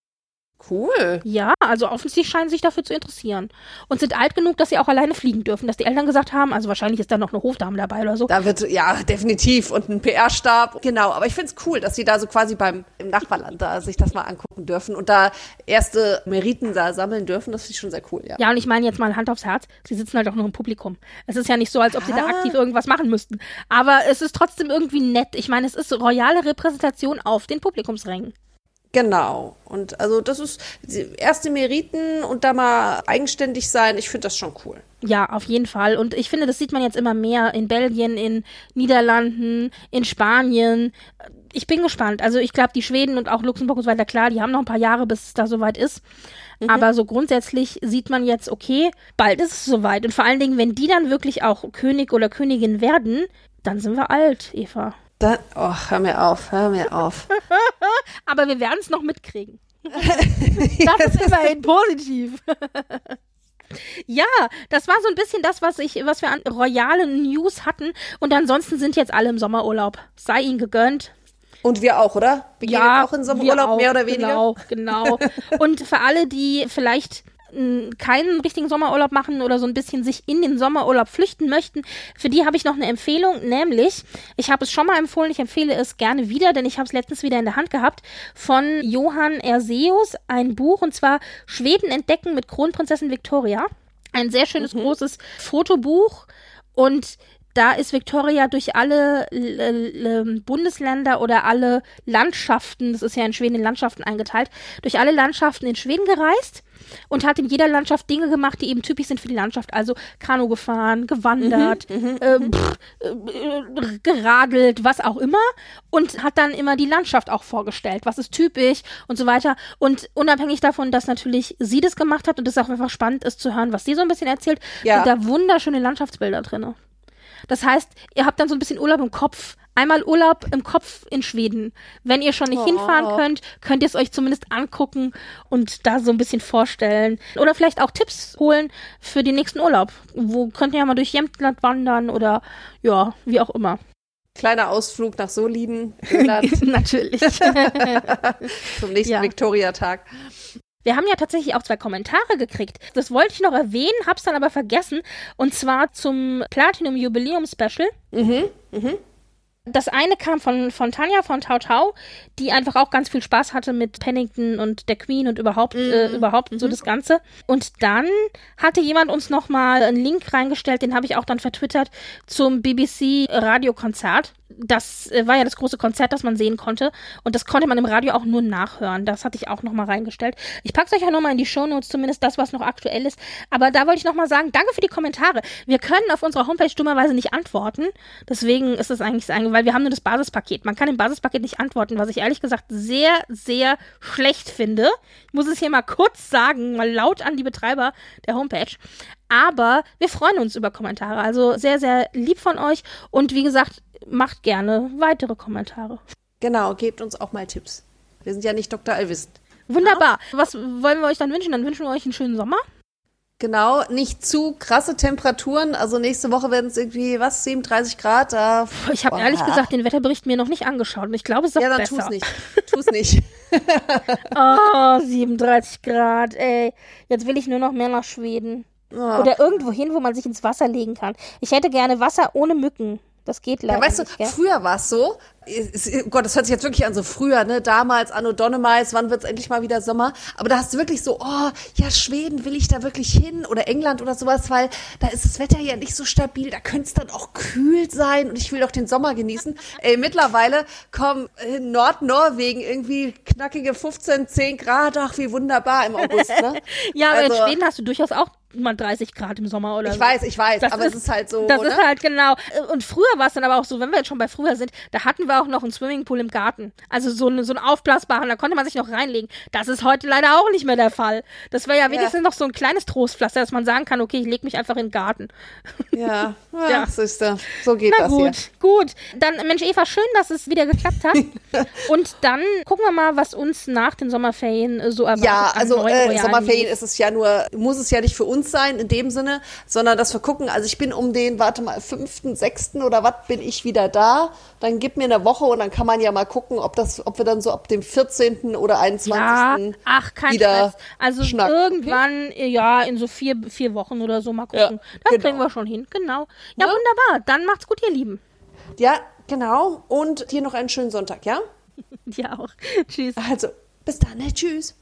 Cool. Ja, also offensichtlich scheinen sich dafür zu interessieren. Und sind alt genug, dass sie auch alleine fliegen dürfen, dass die Eltern gesagt haben, also wahrscheinlich ist da noch eine Hofdame dabei oder so. Da wird, ja, definitiv. Und ein PR-Stab. Genau, aber ich finde es cool, dass sie da so quasi beim im Nachbarland da sich das mal angucken dürfen und da erste Meriten da sammeln dürfen. Das finde ich schon sehr cool, ja. Ja, und ich meine jetzt mal Hand aufs Herz, sie sitzen halt auch noch im Publikum. Es ist ja nicht so, als ob ah. sie da ah. aktiv irgendwas machen müssten. Aber es ist trotzdem irgendwie nett. Ich meine, es ist royale Repräsentation auf den Publikumsrängen. Genau. Und also das ist erste Meriten und da mal eigenständig sein, ich finde das schon cool. Ja, auf jeden Fall. Und ich finde, das sieht man jetzt immer mehr in Belgien, in Niederlanden, in Spanien. Ich bin gespannt. Also ich glaube, die Schweden und auch Luxemburg und so weiter, klar, die haben noch ein paar Jahre, bis es da soweit ist. Mhm. Aber so grundsätzlich sieht man jetzt, okay, bald ist es soweit. Und vor allen Dingen, wenn die dann wirklich auch König oder Königin werden, dann sind wir alt, Eva. Dann, oh, hör mir auf, hör mir auf. Aber wir werden es noch mitkriegen. das ist immerhin positiv. Ja, das war so ein bisschen das, was ich, was wir an royalen News hatten. Und ansonsten sind jetzt alle im Sommerurlaub. Sei ihnen gegönnt. Und wir auch, oder? Wir ja, gehen auch in Sommerurlaub, auch, mehr oder weniger. Genau, genau. Und für alle, die vielleicht keinen richtigen Sommerurlaub machen oder so ein bisschen sich in den Sommerurlaub flüchten möchten, für die habe ich noch eine Empfehlung, nämlich, ich habe es schon mal empfohlen, ich empfehle es gerne wieder, denn ich habe es letztens wieder in der Hand gehabt, von Johann Erseus, ein Buch, und zwar Schweden entdecken mit Kronprinzessin Victoria. Ein sehr schönes, mhm. großes Fotobuch und da ist Victoria durch alle Bundesländer oder alle Landschaften, das ist ja in Schweden in Landschaften eingeteilt, durch alle Landschaften in Schweden gereist und hat in jeder Landschaft Dinge gemacht, die eben typisch sind für die Landschaft. Also Kanu gefahren, gewandert, mhm, äh, pff, äh, geradelt, was auch immer. Und hat dann immer die Landschaft auch vorgestellt, was ist typisch und so weiter. Und unabhängig davon, dass natürlich sie das gemacht hat und es auch einfach spannend ist zu hören, was sie so ein bisschen erzählt, ja. sind da wunderschöne Landschaftsbilder drin. Das heißt, ihr habt dann so ein bisschen Urlaub im Kopf. Einmal Urlaub im Kopf in Schweden. Wenn ihr schon nicht oh. hinfahren könnt, könnt ihr es euch zumindest angucken und da so ein bisschen vorstellen. Oder vielleicht auch Tipps holen für den nächsten Urlaub. Wo könnt ihr ja mal durch Jämtland wandern oder ja, wie auch immer. Kleiner Ausflug nach Soliden. Natürlich. Zum nächsten ja. Viktoriatag. Wir haben ja tatsächlich auch zwei Kommentare gekriegt. Das wollte ich noch erwähnen, hab's dann aber vergessen. Und zwar zum Platinum Jubiläum Special. Mhm, mhm. Das eine kam von, von Tanja von Tau Tau, die einfach auch ganz viel Spaß hatte mit Pennington und der Queen und überhaupt, mhm. äh, überhaupt mhm. so das Ganze. Und dann hatte jemand uns nochmal einen Link reingestellt, den habe ich auch dann vertwittert, zum BBC Radiokonzert das äh, war ja das große Konzert, das man sehen konnte. Und das konnte man im Radio auch nur nachhören. Das hatte ich auch nochmal reingestellt. Ich packe es euch auch nochmal in die Shownotes, zumindest das, was noch aktuell ist. Aber da wollte ich nochmal sagen, danke für die Kommentare. Wir können auf unserer Homepage dummerweise nicht antworten. Deswegen ist es eigentlich weil wir haben nur das Basispaket. Man kann im Basispaket nicht antworten, was ich ehrlich gesagt sehr, sehr schlecht finde. Ich muss es hier mal kurz sagen, mal laut an die Betreiber der Homepage. Aber wir freuen uns über Kommentare. Also sehr, sehr lieb von euch. Und wie gesagt, macht gerne weitere Kommentare. Genau, gebt uns auch mal Tipps. Wir sind ja nicht Dr. Allwissend. Wunderbar. Was wollen wir euch dann wünschen? Dann wünschen wir euch einen schönen Sommer. Genau, nicht zu krasse Temperaturen. Also nächste Woche werden es irgendwie, was, 37 Grad? Da, ich habe ehrlich gesagt den Wetterbericht mir noch nicht angeschaut und ich glaube, es ist auch ja, dann besser. tu's nicht. Tu's nicht. oh, 37 Grad, ey. Jetzt will ich nur noch mehr nach Schweden. Oh. Oder irgendwo hin, wo man sich ins Wasser legen kann. Ich hätte gerne Wasser ohne Mücken. Das geht leider. Ja, weißt nicht, du, gell? früher war es so, oh Gott, das hört sich jetzt wirklich an so früher, ne? Damals, Anno Donnemals, wann wird's endlich mal wieder Sommer? Aber da hast du wirklich so, oh, ja, Schweden, will ich da wirklich hin? Oder England oder sowas, weil da ist das Wetter ja nicht so stabil, da könnte es dann auch kühl sein und ich will doch den Sommer genießen. Ey, mittlerweile kommen in Nordnorwegen irgendwie knackige 15, 10 Grad, ach, wie wunderbar im August, ne? ja, aber also, in Schweden hast du durchaus auch mal 30 Grad im Sommer oder ich so. weiß, ich weiß, das aber ist, es ist halt so. Das oder? ist halt genau. Und früher war es dann aber auch so, wenn wir jetzt schon bei früher sind, da hatten wir auch noch einen Swimmingpool im Garten. Also so, eine, so einen aufblasbaren, da konnte man sich noch reinlegen. Das ist heute leider auch nicht mehr der Fall. Das wäre ja wenigstens ja. noch so ein kleines Trostpflaster, dass man sagen kann, okay, ich lege mich einfach in den Garten. Ja, ja, ja. siehste, so geht Na das gut, hier. gut. Dann, Mensch, Eva, schön, dass es wieder geklappt hat. Und dann gucken wir mal, was uns nach den Sommerferien äh, so erwartet. Ja, also äh, Sommerferien ist es ja nur, muss es ja nicht für uns sein in dem Sinne, sondern dass wir gucken, also ich bin um den, warte mal, fünften, sechsten oder was bin ich wieder da. Dann gib mir eine Woche und dann kann man ja mal gucken, ob das, ob wir dann so ab dem 14. oder 21. Ja, ach, kein wieder Stress. Also schnacken. irgendwann, ja, in so vier, vier Wochen oder so mal gucken. Ja, das genau. kriegen wir schon hin, genau. Ja, ja, wunderbar. Dann macht's gut, ihr Lieben. Ja, genau. Und dir noch einen schönen Sonntag, ja? Dir auch. Tschüss. Also, bis dann, ne? Tschüss.